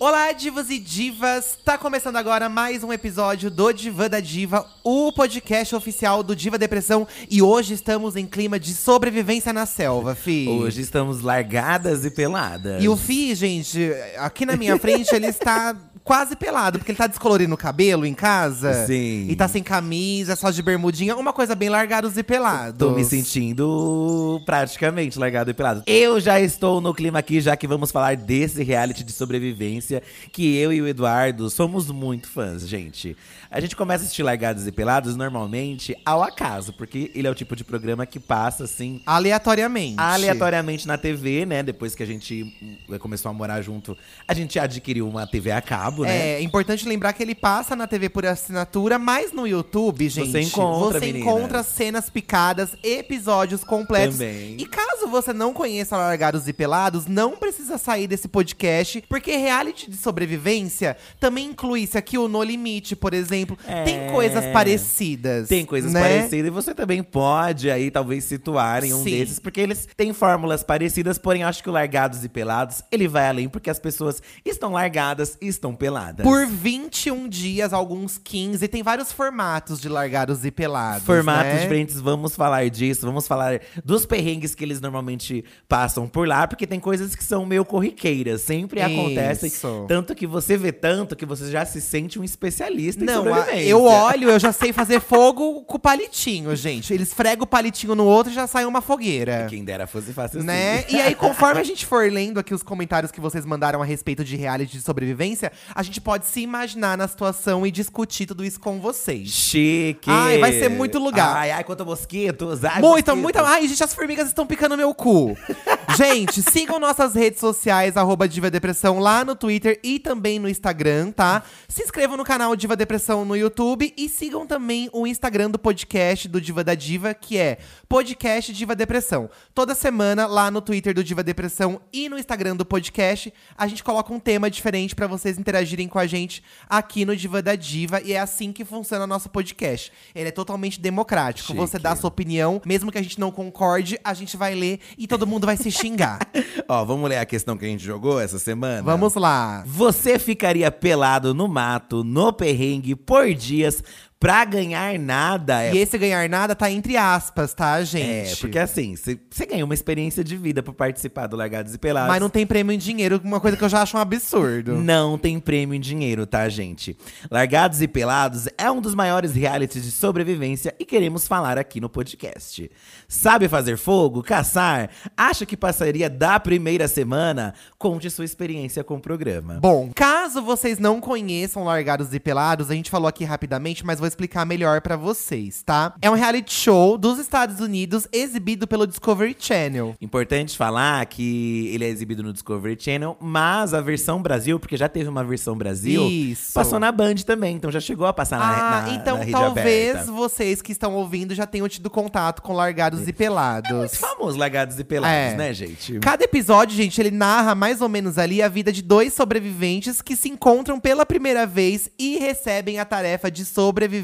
Olá, divas e divas! Tá começando agora mais um episódio do Diva da Diva, o podcast oficial do Diva Depressão. E hoje estamos em clima de sobrevivência na selva, Fi. Hoje estamos largadas e peladas. E o Fi, gente, aqui na minha frente ele está quase pelado, porque ele tá descolorindo o cabelo em casa. Sim. E tá sem camisa, só de bermudinha, uma coisa bem largados e pelados. Tô me sentindo praticamente largado e pelado. Eu já estou no clima aqui, já que vamos falar desse reality de sobrevivência, que eu e o Eduardo somos muito fãs, gente. A gente começa a assistir Largados e Pelados normalmente ao acaso, porque ele é o tipo de programa que passa assim. Aleatoriamente. Aleatoriamente na TV, né? Depois que a gente hum, começou a morar junto, a gente adquiriu uma TV a cabo, né? É importante lembrar que ele passa na TV por assinatura, mas no YouTube, gente, Você encontra, você menina. encontra cenas picadas, episódios completos. Também. E caso você não conheça Largados e Pelados, não precisa sair desse podcast, porque reality de sobrevivência também inclui isso aqui, o No Limite, por exemplo. É. Tem coisas parecidas. Tem coisas né? parecidas e você também pode aí talvez situar em um Sim. desses, porque eles têm fórmulas parecidas, porém acho que o Largados e Pelados, ele vai além porque as pessoas estão largadas estão peladas. Por 21 dias, alguns 15. Tem vários formatos de Largados e Pelados. Formatos né? diferentes, vamos falar disso, vamos falar dos perrengues que eles normalmente passam por lá, porque tem coisas que são meio corriqueiras, sempre acontecem. Isso. Tanto que você vê tanto que você já se sente um especialista em Não, eu olho, eu já sei fazer fogo com o palitinho, gente. Eles fregam o palitinho no outro e já sai uma fogueira. Quem dera fosse fácil Né? assim. E aí, conforme a gente for lendo aqui os comentários que vocês mandaram a respeito de reality de sobrevivência, a gente pode se imaginar na situação e discutir tudo isso com vocês. Chique! Ai, vai ser muito lugar. Ai, ai, quanto mosquitos! Ai, Muita, mosquitos. muita. Ai, gente, as formigas estão picando meu cu. gente, sigam nossas redes sociais, arroba Diva Depressão, lá no Twitter e também no Instagram, tá? Se inscrevam no canal Diva Depressão no YouTube e sigam também o Instagram do podcast do Diva da Diva, que é Podcast Diva Depressão. Toda semana, lá no Twitter do Diva Depressão e no Instagram do podcast, a gente coloca um tema diferente pra vocês interagirem com a gente aqui no Diva da Diva. E é assim que funciona o nosso podcast. Ele é totalmente democrático. Chique. Você dá a sua opinião, mesmo que a gente não concorde, a gente vai ler e todo mundo vai se xingar. Ó, vamos ler a questão que a gente jogou essa semana? Vamos lá. Você ficaria pelado no mato, no perrengue, por dias, pra ganhar nada? É E esse ganhar nada tá entre aspas, tá, gente? É, porque assim, você ganha uma experiência de vida por participar do Largados e Pelados. Mas não tem prêmio em dinheiro, uma coisa que eu já acho um absurdo. Não tem prêmio em dinheiro, tá, gente? Largados e Pelados é um dos maiores realities de sobrevivência e queremos falar aqui no podcast. Sabe fazer fogo? Caçar? Acha que passaria da primeira semana? Conte sua experiência com o programa. Bom, caso vocês não conheçam Largados e Pelados, a gente falou aqui rapidamente, mas vou explicar melhor pra vocês, tá? É um reality show dos Estados Unidos exibido pelo Discovery Channel. Importante falar que ele é exibido no Discovery Channel, mas a versão Brasil, porque já teve uma versão Brasil, Isso. passou na Band também, então já chegou a passar na, Ah, na, então na rede talvez aberta. vocês que estão ouvindo já tenham tido contato com Largados e Pelados. Muito famoso Largados e Pelados, É. né, gente? Cada episódio, gente, ele narra mais ou menos ali a vida de dois sobreviventes que se encontram pela primeira vez e recebem a tarefa de sobreviver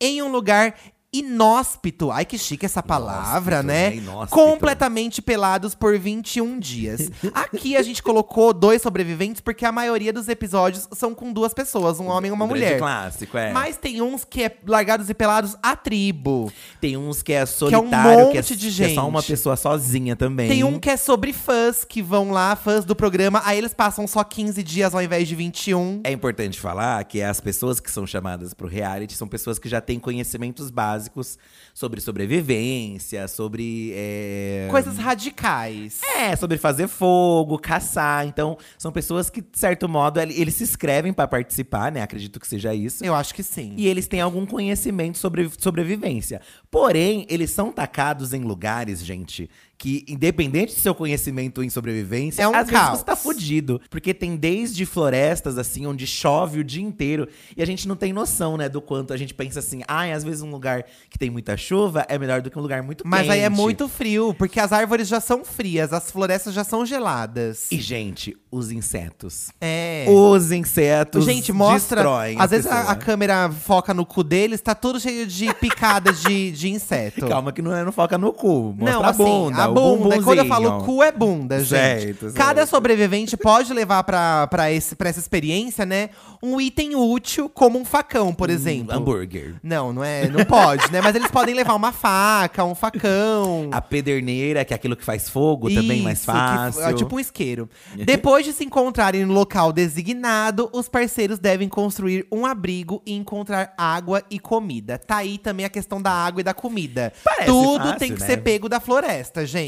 em um lugar inóspito. Ai, que chique essa palavra, Inóspito, né? né? Inóspito. Completamente pelados por 21 dias. Aqui a gente colocou dois sobreviventes porque a maioria dos episódios são com duas pessoas, um homem e uma grande mulher. clássico, é. Mas tem uns que é largados e pelados a tribo. Tem uns que é é um solitário, que é, monte de que é só gente. uma pessoa sozinha também. Tem um que é sobre fãs que vão lá, fãs do programa, aí eles passam só 15 dias ao invés de 21. É importante falar que as pessoas que são chamadas pro reality são pessoas que já têm conhecimentos básicos básicos sobre sobrevivência, sobre. é, Coisas radicais. é, sobre fazer fogo, caçar. Então, são pessoas que, de certo modo, ele- eles se inscrevem pra participar, né? Acredito que seja isso. Eu acho que sim. E eles têm algum conhecimento sobre sobrevivência. Porém, eles são tacados em lugares, gente, que, independente do seu conhecimento em sobrevivência, É um às vezes caos. você tá fudido. Porque tem desde florestas, assim, onde chove o dia inteiro. E a gente não tem noção, né, do quanto a gente pensa assim, ai, às vezes um lugar que tem muita chuva é melhor do que um lugar muito Mas aí é quente." muito frio, porque as árvores já são frias, as florestas já são geladas. E, gente, os insetos. É. Os insetos Gente, mostra. destroem Às vezes a, a câmera foca no cu deles, tá tudo cheio de picadas de, de inseto. Calma que não, é, não foca no cu. Mostra Não, a assim, bunda. a o bunda. Quando eu falo cu é bunda, gente. Certo, Cada certo. sobrevivente pode levar pra, pra, esse, pra essa experiência, né? Um item útil, como um facão, por exemplo. Hambúrguer. Não, não é. Não pode, né? Mas eles podem levar uma faca, um facão. A pederneira, que é aquilo que faz fogo, também mais Isso, que fácil. é tipo um isqueiro. Depois de se encontrarem no local designado, os parceiros devem construir um abrigo e encontrar água e comida. Tá aí também a questão da água e da comida. Parece Tudo fácil, tem que né? ser pego da floresta, gente.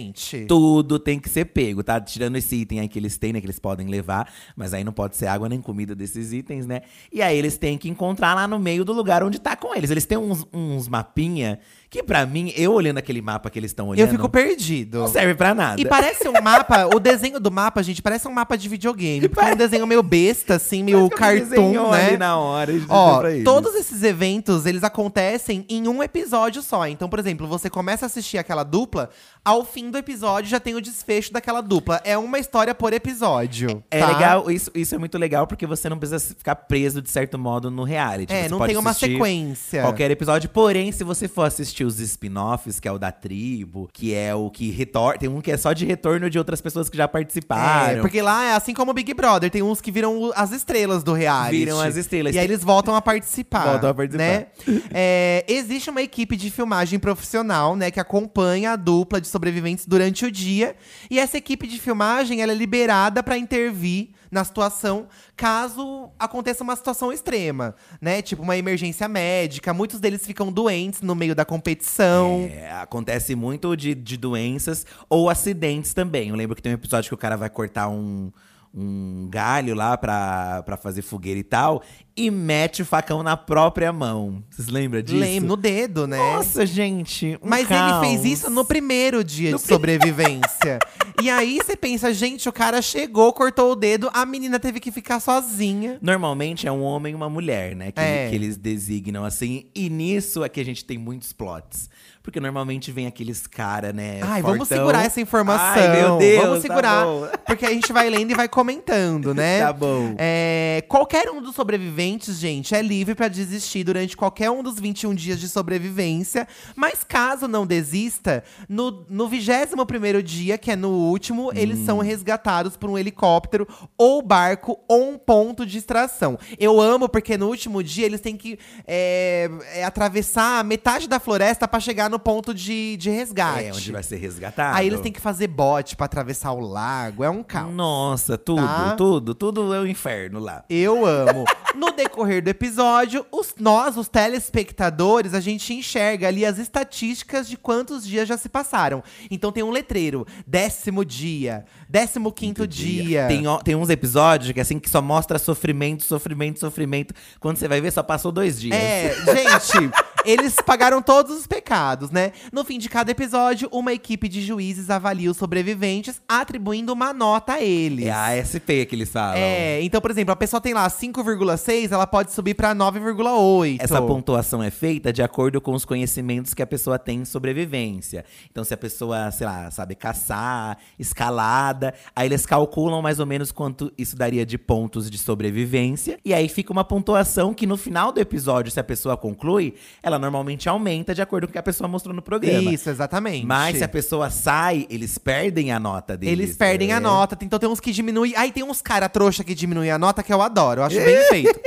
Tudo tem que ser pego, tá? Tirando esse item aí que eles têm, né? Que eles podem levar. Mas aí não pode ser água nem comida desses itens, né? E aí eles têm que encontrar lá no meio do lugar onde tá com eles. Eles têm uns, uns mapinha que pra mim, eu olhando aquele mapa que eles estão olhando… Eu fico perdido. Não serve pra nada. E parece um mapa, o desenho do mapa, gente, parece um mapa de videogame. Porque é um desenho meio besta, assim, meio Parece cartoon, né? ali na hora. Ó, todos esses eventos, eles acontecem em um episódio só. Então, por exemplo, você começa a assistir aquela dupla, ao fim do episódio já tem o desfecho daquela dupla. É uma história por episódio. É tá? legal, isso, isso é muito legal, porque você não precisa ficar preso, de certo modo, no reality. É, Você não tem uma sequência. Qualquer episódio. Porém, se você for assistir os spin-offs, que é o da tribo, que é o que retorna. Tem um que é só de retorno de outras pessoas que já participaram. É, porque lá é assim como o Big Brother, tem uns que viram as estrelas do reality. Viram as estrelas. E aí eles voltam a participar. Voltam a participar. Né? É, existe uma equipe de filmagem profissional, né, que acompanha a dupla de sobreviventes durante o dia. E essa equipe de filmagem ela é liberada para intervir na situação caso aconteça uma situação extrema, né? Tipo uma emergência médica. Muitos deles ficam doentes no meio da competição. É, acontece muito de, de doenças ou acidentes também. Eu lembro que tem um episódio que o cara vai cortar um, um galho lá pra, pra fazer fogueira e tal, e mete o facão na própria mão. Vocês lembram disso? Lembro, no dedo, né? Nossa, gente. um Mas caos. ele fez isso no primeiro dia No de sobrevivência. e aí você pensa, gente, o cara chegou, cortou o dedo, a menina teve que ficar sozinha. Normalmente é um homem e uma mulher, né? Que, É. que eles designam assim. E nisso é que a gente tem muitos plots. Porque normalmente vem aqueles cara, né? Ai, vamos fortão. segurar essa informação. Ai, meu Deus. Vamos segurar. Tá porque a gente vai lendo e vai comentando, né? Tá bom. É, qualquer um dos sobreviventes, gente, é livre pra desistir durante qualquer um dos 21 dias de sobrevivência. Mas caso não desista, no, no 21 dia, que é no último, eles Hum. são resgatados por um helicóptero ou barco ou um ponto de extração. Eu amo porque no último dia eles têm que é, é, atravessar metade da floresta pra chegar no ponto de, de resgate. É, onde vai ser resgatado. Aí eles têm que fazer bote pra atravessar o lago. É um caos. Nossa, tudo, Tá? tudo, tudo é o inferno lá. Eu amo. No decorrer do episódio, os, nós, os telespectadores, a gente enxerga ali as estatísticas de quantos dias já se passaram. Então tem um letreiro: décimo dia, décimo quinto dia. Tem, ó- tem uns episódios que assim que só mostra sofrimento, sofrimento, sofrimento. Quando você vai ver, só passou dois dias. É, gente, eles pagaram todos os pecados, né? No fim de cada episódio, uma equipe de juízes avalia os sobreviventes, atribuindo uma nota a eles. É a ASP que eles falam. É, então, por exemplo, a pessoa tem lá 5,6, ela pode subir pra 9,8. Essa pontuação é feita de acordo com os conhecimentos que a pessoa tem em sobrevivência. Então, se a pessoa, sei lá, sabe caçar, escalada, aí eles calculam mais ou menos quanto isso daria de pontos de sobrevivência. E aí fica uma pontuação que no final do episódio, se a pessoa conclui, ela normalmente aumenta de acordo com o que a pessoa mostrou no programa. Isso, exatamente. Mas se a pessoa sai, eles perdem a nota deles. Eles perdem é. a nota, então tem uns que diminuem. Aí tem uns cara trouxa que diminuem a nota que eu adoro, eu acho bem feito.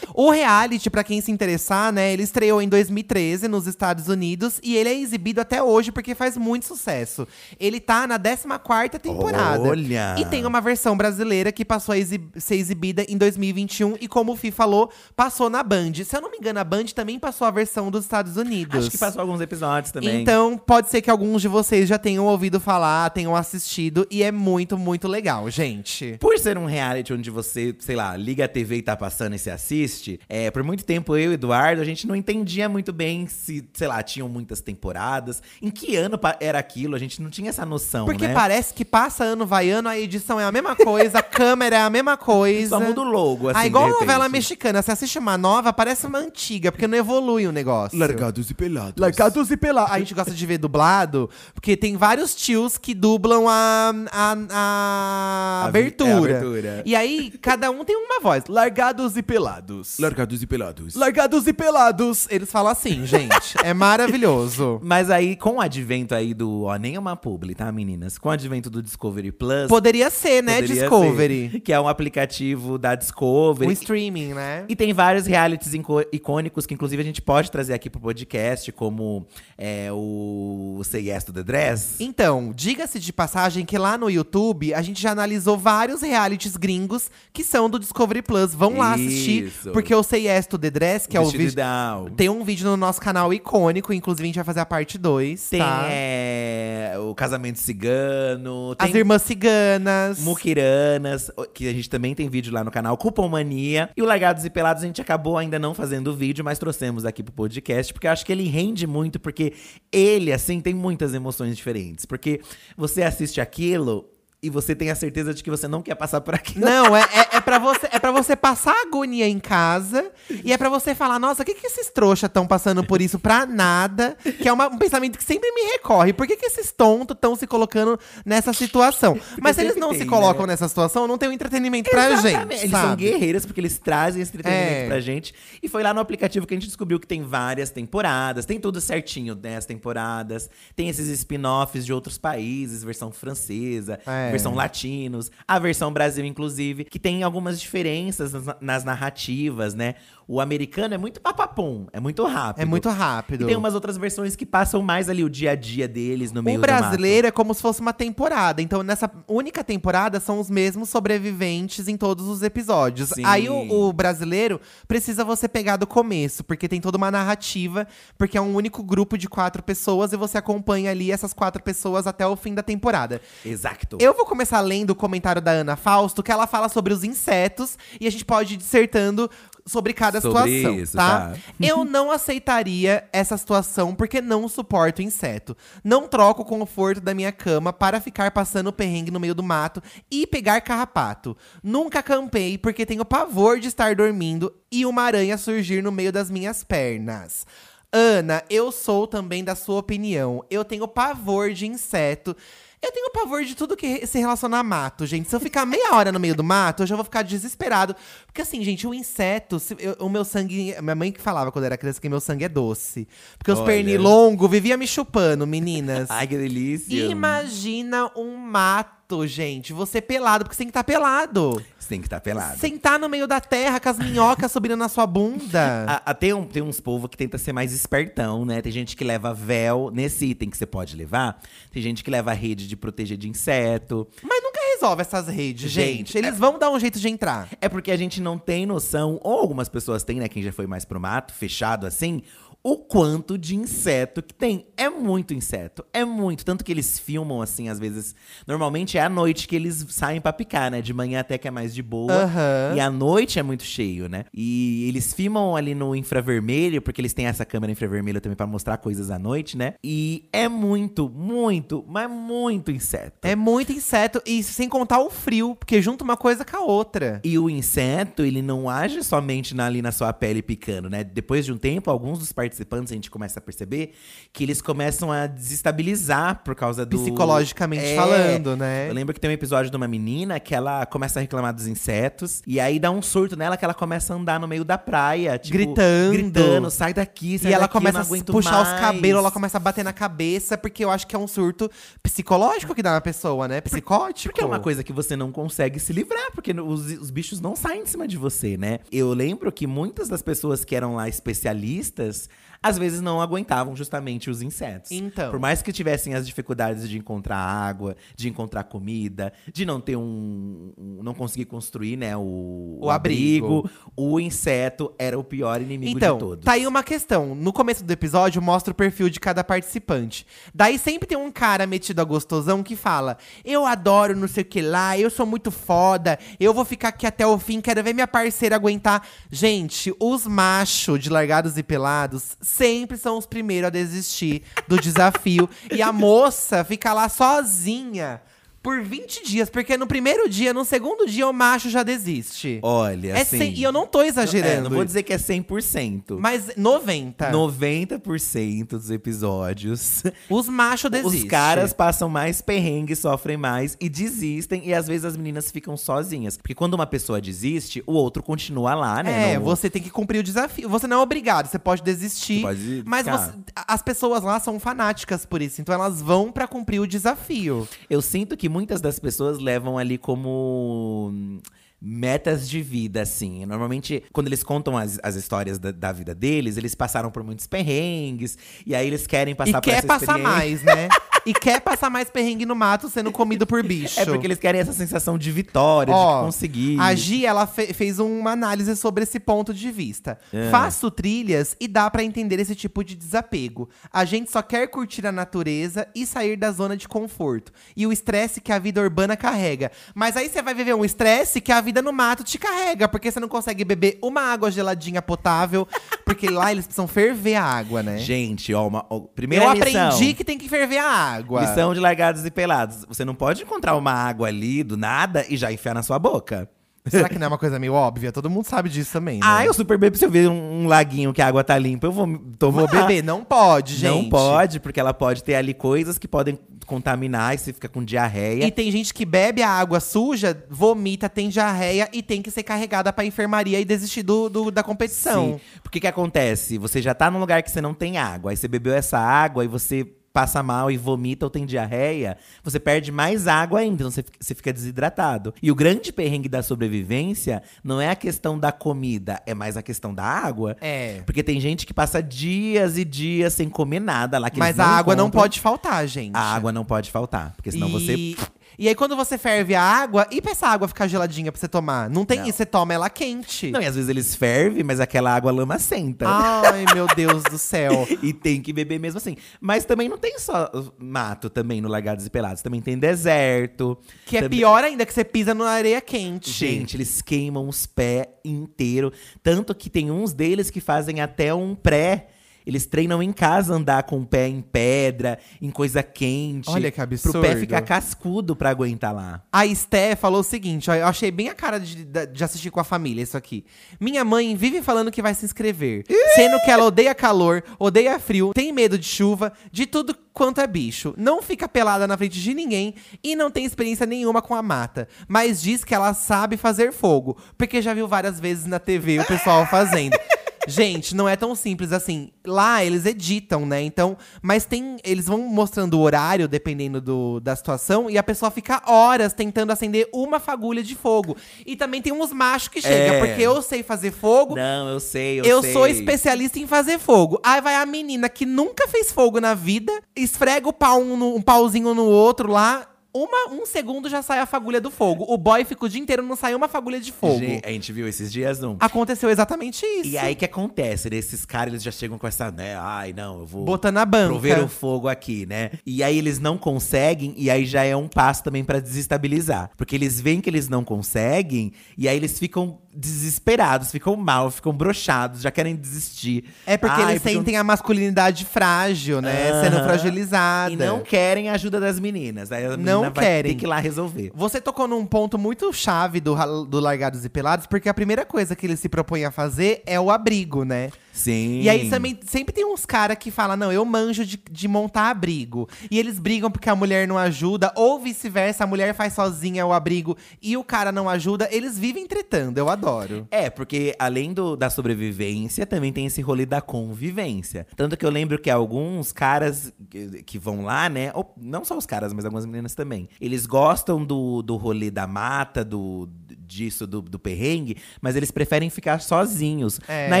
O reality, pra quem se interessar, né, ele estreou em 2013 nos Estados Unidos e ele é exibido até hoje porque faz muito sucesso. Ele tá na 14ª temporada. Olha! E tem uma versão brasileira que passou a exib- ser exibida em 2021 e como o Fih falou, passou na Band. Se eu não me engano, a Band também passou a versão dos Estados Unidos. Acho que passou alguns episódios também. Então, pode ser que alguns de vocês já tenham ouvido falar, tenham assistido, e é muito, muito legal, gente. Por ser um reality onde você, sei lá, liga a TV e tá passando e se assiste, é, por muito tempo eu e o Eduardo, a gente não entendia muito bem se, sei lá, tinham muitas temporadas. Em que ano era aquilo? A gente não tinha essa noção, Porque né? parece que passa ano, vai ano, a edição é a mesma coisa, a câmera é a mesma coisa. Só muda o logo, assim, Ah, igual novela mexicana. Você assiste uma nova, parece uma antiga, porque não evolui o negócio. Largados e pelados. Largados e pelados. A gente gosta de ver dublado, porque tem vários tios que dublam a, a, a, A abertura. é, a abertura. E aí, cada um tem uma voz. Largados e pelados. Largados e pelados. Largados e pelados. Eles falam assim, gente. É maravilhoso. Mas aí, com o advento aí do. Ó, nem é uma publi, tá, meninas? Com o advento do Discovery Plus. Poderia ser, né, poderia Discovery. ser, que é um aplicativo da Discovery. Um streaming, né? E tem vários realities icônicos que, inclusive, a gente pode trazer aqui pro podcast, como é, o Say Yes to the Dress. Então, diga-se de passagem que lá no YouTube a gente já analisou vários realities gringos que são do Discovery Plus. Vão lá assistir, Isso. Porque o Say Yes to the Dress, que é o Vestido vídeo. Ideal. Tem um vídeo no nosso canal icônico, inclusive a gente vai fazer a parte 2. Tem tá? é, o Casamento Cigano. As tem Irmãs Ciganas. Mukiranas, que a gente também tem vídeo lá no canal, Cupomania. E o Largados e Pelados a gente acabou ainda não fazendo o vídeo, mas trouxemos aqui pro podcast, porque eu acho que ele rende muito, porque ele, assim, tem muitas emoções diferentes. Porque você assiste aquilo e você tem a certeza de que você não quer passar por aquilo. Não, é, é, é, pra você, é pra você passar agonia em casa e é pra você falar, nossa, o que, que esses trouxas estão passando por isso pra nada? Que é uma- um pensamento que sempre me recorre. Por que, que esses tontos estão se colocando nessa situação? Mas se eles não tem, se colocam né? nessa situação, não tem um entretenimento pra Exatamente. gente. Eles são sabe? guerreiras porque eles trazem esse entretenimento É. pra gente. E foi lá no aplicativo que a gente descobriu que tem várias temporadas, tem tudo certinho, né? As temporadas, tem esses spin-offs de outros países, versão francesa, É. versão latinos, a versão Brasil, inclusive, que tem algumas diferenças nas, nas narrativas, né? O americano é muito papapum, é muito rápido. É muito rápido. E tem umas outras versões que passam mais ali o dia a dia deles no meio O do mato. brasileiro é como se fosse uma temporada. Então, nessa única temporada, são os mesmos sobreviventes em todos os episódios. Sim. Aí, o, o brasileiro precisa você pegar do começo, porque tem toda uma narrativa, porque é um único grupo de quatro pessoas e você acompanha ali essas quatro pessoas até o fim da temporada. Exato. Eu vou começar lendo o comentário da Ana Fausto, que ela fala sobre os insetos e a gente pode ir dissertando sobre cada Sobre situação, isso, tá? tá. Eu não aceitaria essa situação porque não suporto inseto. Não troco o conforto da minha cama para ficar passando perrengue no meio do mato e pegar carrapato. Nunca acampei porque tenho pavor de estar dormindo e uma aranha surgir no meio das minhas pernas. Ana, eu sou também da sua opinião. Eu tenho pavor de inseto. Eu tenho pavor de tudo que se relaciona a mato, gente. Se eu ficar meia hora no meio do mato, eu já vou ficar desesperado. Porque assim, gente, o inseto, se- eu- o meu sangue. Minha mãe que falava quando era criança que meu sangue é doce. Porque os Olha. pernilongos vivia me chupando, meninas. Ai, que delícia. Imagina um mato, gente. Você pelado, porque você tem que estar pelado. Você tem que estar pelado. Sentar no meio da terra com as minhocas subindo na sua bunda. A- a- tem, um- tem uns povos que tenta ser mais espertão, né? Tem gente que leva véu nesse item que você pode levar. Tem gente que leva rede de proteger de inseto. Mas nunca resolve essas redes, gente. Gente, Eles vão dar um jeito de entrar. É porque a gente não tem noção, ou algumas pessoas têm, né? Quem já foi mais pro mato, fechado assim, o quanto de inseto que tem. É muito inseto, é muito. Tanto que eles filmam, assim, às vezes. Normalmente é à noite que eles saem pra picar, né? De manhã até que é mais de boa. Aham. E à noite é muito cheio, né? E eles filmam ali no infravermelho, porque eles têm essa câmera infravermelho também pra mostrar coisas à noite, né? E é muito, muito, mas muito inseto. É muito inseto, e sem contar o frio, porque junta uma coisa com a outra. E o inseto, ele não age somente na- ali na sua pele picando, né? Depois de um tempo, alguns dos participantes a gente começa a perceber que eles começam a desestabilizar por causa do. Psicologicamente É. falando, né? Eu lembro que tem um episódio de uma menina que ela começa a reclamar dos insetos. E aí dá um surto nela que ela começa a andar no meio da praia, tipo, Gritando. Gritando, sai daqui, sai E ela daqui, eu começa não a puxar os mais." cabelos, ela começa a bater na cabeça, porque eu acho que é um surto psicológico que dá na pessoa, né? Psicótico. Porque é uma coisa que você não consegue se livrar, porque os, os bichos não saem de cima de você, né? Eu lembro que muitas das pessoas que eram lá especialistas, às vezes não aguentavam justamente os insetos. Então. Por mais que tivessem as dificuldades de encontrar água, de encontrar comida, de não ter um. um- não conseguir construir, né, o, O abrigo. o inseto era o pior inimigo Então, de todos. tá aí uma questão. No começo do episódio, mostra o perfil de cada participante. Daí sempre tem um cara metido a gostosão que fala: Eu adoro não sei o que lá, eu sou muito foda, eu vou ficar aqui até o fim, quero ver minha parceira aguentar. Gente, os machos de largados e pelados sempre são os primeiros a desistir do desafio. e a moça fica lá sozinha. Por 20 dias, porque no primeiro dia, no segundo dia, o macho já desiste. Olha, É assim. e eu não tô exagerando. É, não vou dizer que é 100%. Mas 90. 90% dos episódios. Os machos desistem. Os caras passam mais perrengue, sofrem mais e desistem. E às vezes as meninas ficam sozinhas. Porque quando uma pessoa desiste, o outro continua lá, né? É, você tem que cumprir o desafio. Você não é obrigado, você pode desistir. Você pode mas você- as pessoas lá são fanáticas por isso. Então elas vão pra cumprir o desafio. Eu sinto que muitas das pessoas levam ali como hum, metas de vida, assim. Normalmente, quando eles contam as, as histórias da, da vida deles, eles passaram por muitos perrengues. E aí eles querem passar e por quer essa passar experiência. mais, né? e quer passar mais perrengue no mato sendo comido por bicho. É porque eles querem essa sensação de vitória, Ó, de conseguir. A Gi, ela fe- fez uma análise sobre esse ponto de vista. É. Faço trilhas e dá pra entender esse tipo de desapego. A gente só quer curtir a natureza e sair da zona de conforto. E o estresse que a vida urbana carrega. Mas aí você vai viver um estresse que a vida no mato te carrega, porque você não consegue beber uma água geladinha potável, porque lá eles precisam ferver a água, né? Gente, ó, uma, ó, primeira Eu lição. aprendi que tem que ferver a água. Lição de largados e pelados. Você não pode encontrar uma água ali do nada e já enfiar na sua boca. Será que não é uma coisa meio óbvia? Todo mundo sabe disso também, né? Ah, eu super bebo se eu ver um, um laguinho que a água tá limpa, eu vou tomar. Vou beber. Não pode, gente. Não pode, porque ela pode ter ali coisas que podem contaminar e você fica com diarreia. E tem gente que bebe a água suja, vomita, tem diarreia e tem que ser carregada pra enfermaria e desistir do, do- da competição. Sim. Porque que acontece? Você já tá num lugar que você não tem água, aí você bebeu essa água e você passa mal e vomita ou tem diarreia, você perde mais água ainda, então você fica- você fica desidratado. E o grande perrengue da sobrevivência não é a questão da comida, é mais a questão da água. É. Porque tem gente que passa dias e dias sem comer nada lá. Que Mas a não água não encontram. pode faltar, gente. A água não pode faltar, porque senão e... você. E aí, quando você ferve a água, e pra essa água ficar geladinha pra você tomar? Não tem Não. isso, você toma ela quente. Não, e às vezes eles fervem, mas aquela água lamacenta. Ai, meu Deus do céu. E tem que beber mesmo assim. Mas também não tem só mato também no Largados e Pelados. Também tem deserto. Que é também- pior ainda, que você pisa na areia quente. Gente, eles queimam os pés inteiro. Tanto que tem uns deles que fazem até um pré. Eles treinam em casa andar com o pé em pedra, em coisa quente. Olha que absurdo. Pro pé ficar cascudo pra aguentar lá. A Esté falou o seguinte, ó, eu achei bem a cara de, de- de assistir com a família isso aqui. Minha mãe vive falando que vai se inscrever, sendo que ela odeia calor, odeia frio, tem medo de chuva, de tudo quanto é bicho. Não fica pelada na frente de ninguém e não tem experiência nenhuma com a mata. Mas diz que ela sabe fazer fogo, porque já viu várias vezes na TV o pessoal fazendo. Gente, não é tão simples assim. Lá eles editam, né? Então, mas tem. Eles vão mostrando o horário, dependendo do, da situação, e a pessoa fica horas tentando acender uma fagulha de fogo. E também tem uns machos que chegam, É. porque eu sei fazer fogo. Não, eu sei, eu, Eu sei. sou especialista em fazer fogo. Aí vai a menina que nunca fez fogo na vida, esfrega o pau um, no- um pauzinho no outro lá. Uma, um segundo já sai a fagulha do fogo. O boy fica o dia inteiro, não sai uma fagulha de fogo. Gente, a gente viu esses dias um. Aconteceu exatamente isso. E aí que acontece, né? Esses caras eles já chegam com essa, né? Ai, não, eu vou Botando a banca. prover o fogo aqui, né? E aí eles não conseguem, e aí já é um passo também pra desestabilizar. Porque eles veem que eles não conseguem, e aí eles ficam desesperados, ficam mal, ficam broxados, já querem desistir. É porque Ai, eles ficam- sentem a masculinidade frágil, né? Sendo fragilizada. E não querem a ajuda das meninas. Aí a menina Não querem. ter que ir lá resolver. Você tocou num ponto muito chave do, do Largados e Pelados, porque a primeira coisa que eles se propõem a fazer é o abrigo, né? Sim. E aí também sempre tem uns caras que falam, não, eu manjo de, de montar abrigo. E eles brigam porque a mulher não ajuda, ou vice-versa, a mulher faz sozinha o abrigo e o cara não ajuda. Eles vivem tretando, eu adoro. É, porque além do, da sobrevivência, também tem esse rolê da convivência. Tanto que eu lembro que alguns caras que, que vão lá, né? Ou, não só os caras, mas algumas meninas também. Eles gostam do, do rolê da mata, do disso, do, do perrengue, mas eles preferem ficar sozinhos. É. Na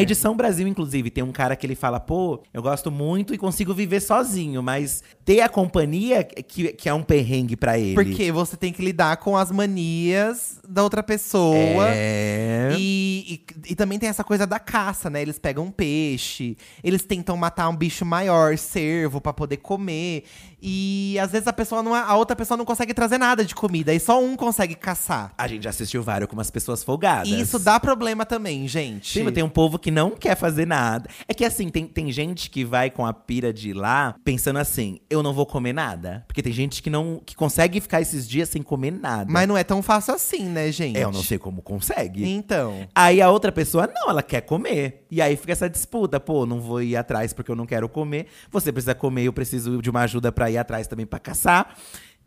edição Brasil, inclusive, tem um cara que ele fala: pô, eu gosto muito e consigo viver sozinho, mas ter a companhia que, que é um perrengue pra ele. Porque você tem que lidar com as manias da outra pessoa. É. E, e, e também tem essa coisa da caça, né? Eles pegam peixe, eles tentam matar um bicho maior, cervo, pra poder comer. E às vezes a pessoa não, a outra pessoa não consegue trazer nada de comida, e só um consegue caçar. A gente já assistiu vários com umas pessoas folgadas. E isso dá problema também, gente. Sim, tem um povo que não quer fazer nada. É que assim, tem, tem gente que vai com a pira de ir lá pensando assim: eu não vou comer nada. Porque tem gente que não que consegue ficar esses dias sem comer nada. Mas não é tão fácil assim, né, gente? eu não sei como consegue. Então. Aí a outra pessoa, não, ela quer comer. E aí fica essa disputa, pô, não vou ir atrás porque eu não quero comer. Você precisa comer, eu preciso de uma ajuda pra ir atrás também pra caçar.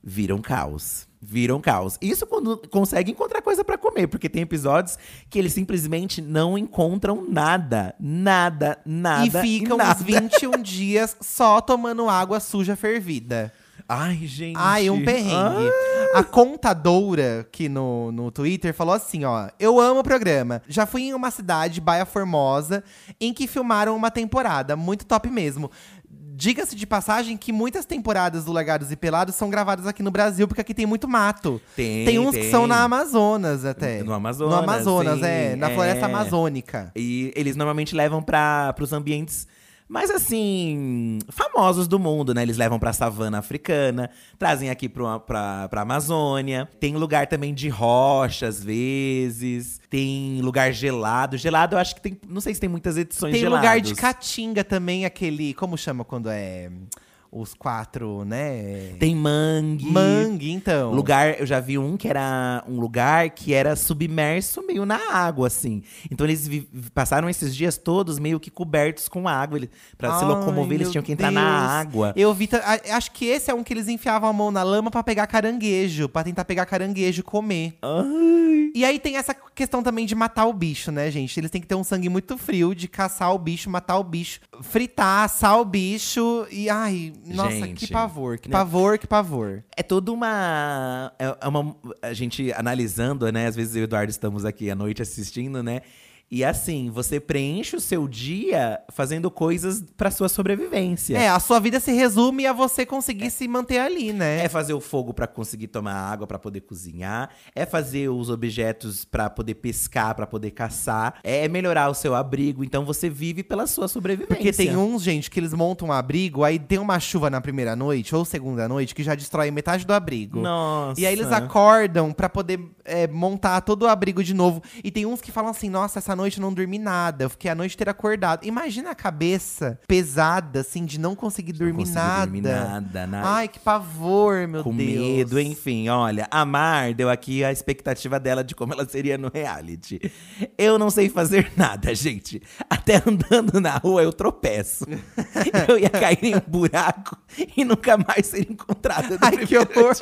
Vira um caos. Vira um caos. Isso quando consegue encontrar coisa pra comer, porque tem episódios que eles simplesmente não encontram nada. Nada, nada. e ficam nada. uns 21 dias só tomando água suja fervida. Ai, gente. Ai, um perrengue. Ah. A contadora que no, no Twitter falou assim, ó. Eu amo o programa. Já fui em uma cidade, Baia Formosa, em que filmaram uma temporada. Muito top mesmo. Diga-se de passagem que muitas temporadas do Largados e Pelados são gravadas aqui no Brasil, porque aqui tem muito mato. Tem, uns que tem. são na Amazonas até. No Amazonas, No Amazonas, sim, é. Na é. floresta amazônica. E eles normalmente levam para os ambientes mais assim, famosos do mundo, né? Eles levam pra savana africana, trazem aqui pro, pra, pra Amazônia. Tem lugar também de rocha, às vezes. Tem lugar gelado. Gelado, eu acho que tem. Não sei se tem muitas edições Tem gelados. lugar de caatinga também, aquele. Como chama quando é. Os quatro, né? Tem mangue. Mangue, então. Lugar, eu já vi um que era um lugar que era submerso meio na água, assim. Então eles passaram esses dias todos meio que cobertos com água. Pra se locomover, eles tinham que entrar Deus. na água. Eu vi. Acho que esse é um que eles enfiavam a mão na lama pra pegar caranguejo. Pra tentar pegar caranguejo e comer. Ai. E aí tem essa questão também de matar o bicho, né, gente? Eles têm que ter um sangue muito frio de caçar o bicho, matar o bicho, fritar, assar o bicho e ai, nossa, Gente. que pavor, que Não. pavor, que pavor. É toda uma. É é uma. A gente analisando, né? Às vezes eu e o Eduardo estamos aqui à noite assistindo, né? E assim, você preenche o seu dia fazendo coisas pra sua sobrevivência. É, a sua vida se resume a você conseguir se manter ali, né? É fazer o fogo pra conseguir tomar água, pra poder cozinhar. É fazer os objetos pra poder pescar, pra poder caçar. É melhorar o seu abrigo. Então você vive pela sua sobrevivência. Porque tem uns, gente, que eles montam um abrigo, aí tem uma chuva na primeira noite ou segunda noite que já destrói metade do abrigo. Nossa. E aí eles acordam pra poder é, montar todo o abrigo de novo. E tem uns que falam assim: nossa, essa noite eu não dormi nada, eu fiquei a noite inteira acordado. Imagina a cabeça pesada, assim, de não conseguir dormir consegui nada. dormir nada, nada. Ai, que pavor, meu com Deus. medo, enfim. Olha, a Mar deu aqui a expectativa dela de como ela seria no reality. Eu não sei fazer nada, gente. Até andando na rua eu tropeço. eu ia cair em um buraco e nunca mais ser encontrada. Ai, que horror.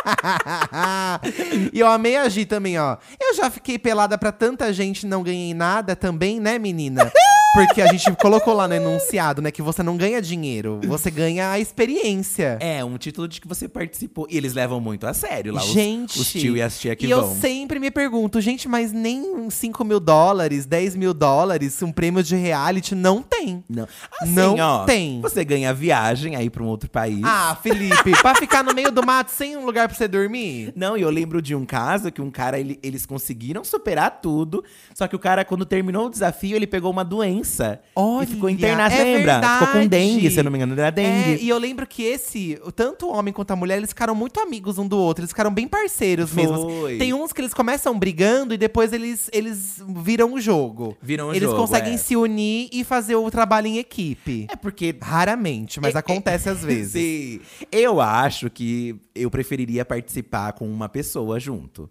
e eu amei agir também, ó. Eu já fiquei pelada pra tanta gente não ganhei nada também, né, menina? Porque a gente colocou lá no enunciado, né, que você não ganha dinheiro, você ganha a experiência. É, um título de que você participou. E eles levam muito a sério lá, os- gente, os, tio e as tia que e vão. eu sempre me pergunto, gente, mas nem 5 mil dólares, 10 mil dólares, um prêmio de reality não tem. Não, assim, Não ó, tem. Você ganha viagem aí pra um outro país. Ah, Felipe, pra ficar no meio do mato sem um lugar pra você dormir? Não, e eu lembro de um caso que um cara, ele- eles conseguiram superar tudo. Só que o cara, quando terminou o desafio, ele pegou uma doença. Olha, e ficou internado, é lembra? Ficou com verdade. dengue, se eu não me engano, era É, dengue. e eu lembro que esse, tanto o homem quanto a mulher, eles ficaram muito amigos um do outro. Eles ficaram bem parceiros Foi. mesmo. Tem uns que eles começam brigando e depois eles, eles viram o jogo. Viram o eles jogo, conseguem é. se unir e fazer o trabalho em equipe. É porque. Raramente, mas É, acontece às vezes. Sim. Eu acho que eu preferiria participar com uma pessoa junto.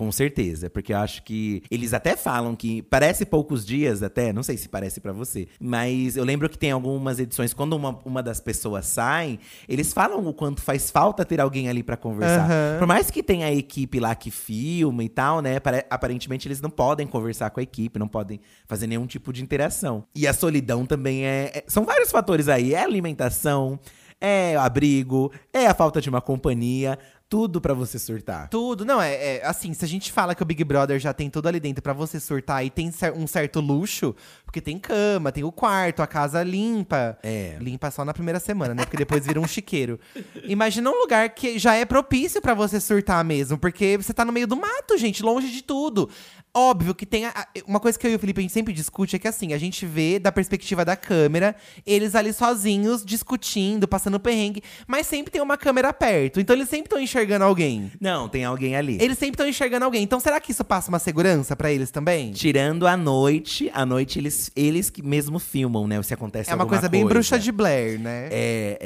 Com certeza, porque eu acho que eles até falam que parece poucos dias até, não sei se parece pra você, mas eu lembro que tem algumas edições quando uma, uma das pessoas sai, eles falam o quanto faz falta ter alguém ali pra conversar. Aham. Por mais que tenha a equipe lá que filma e tal, né, pare- aparentemente eles não podem conversar com a equipe, não podem fazer nenhum tipo de interação. E a solidão também é, é- são vários fatores aí, é alimentação, é abrigo, é a falta de uma companhia, tudo pra você surtar. Tudo, não, é, é, assim, se a gente fala que o Big Brother já tem tudo ali dentro pra você surtar e tem um certo luxo, porque tem cama, tem o quarto, a casa limpa. É. Limpa só na primeira semana, né? Porque depois vira um chiqueiro. Imagina um lugar que já é propício pra você surtar mesmo, porque você tá no meio do mato, gente, longe de tudo. Óbvio que tem. a- a- uma coisa que eu e o Felipe a gente sempre discute é que assim, a gente vê da perspectiva da câmera, eles ali sozinhos, discutindo, passando perrengue, mas sempre tem uma câmera perto. Então eles sempre estão enxergando alguém. Não, tem alguém ali. Eles sempre estão enxergando alguém. Então será que isso passa uma segurança pra eles também? Tirando a noite, à noite eles, eles que mesmo filmam, né? Se acontece É uma alguma coisa bem bruxa de Blair, né? É,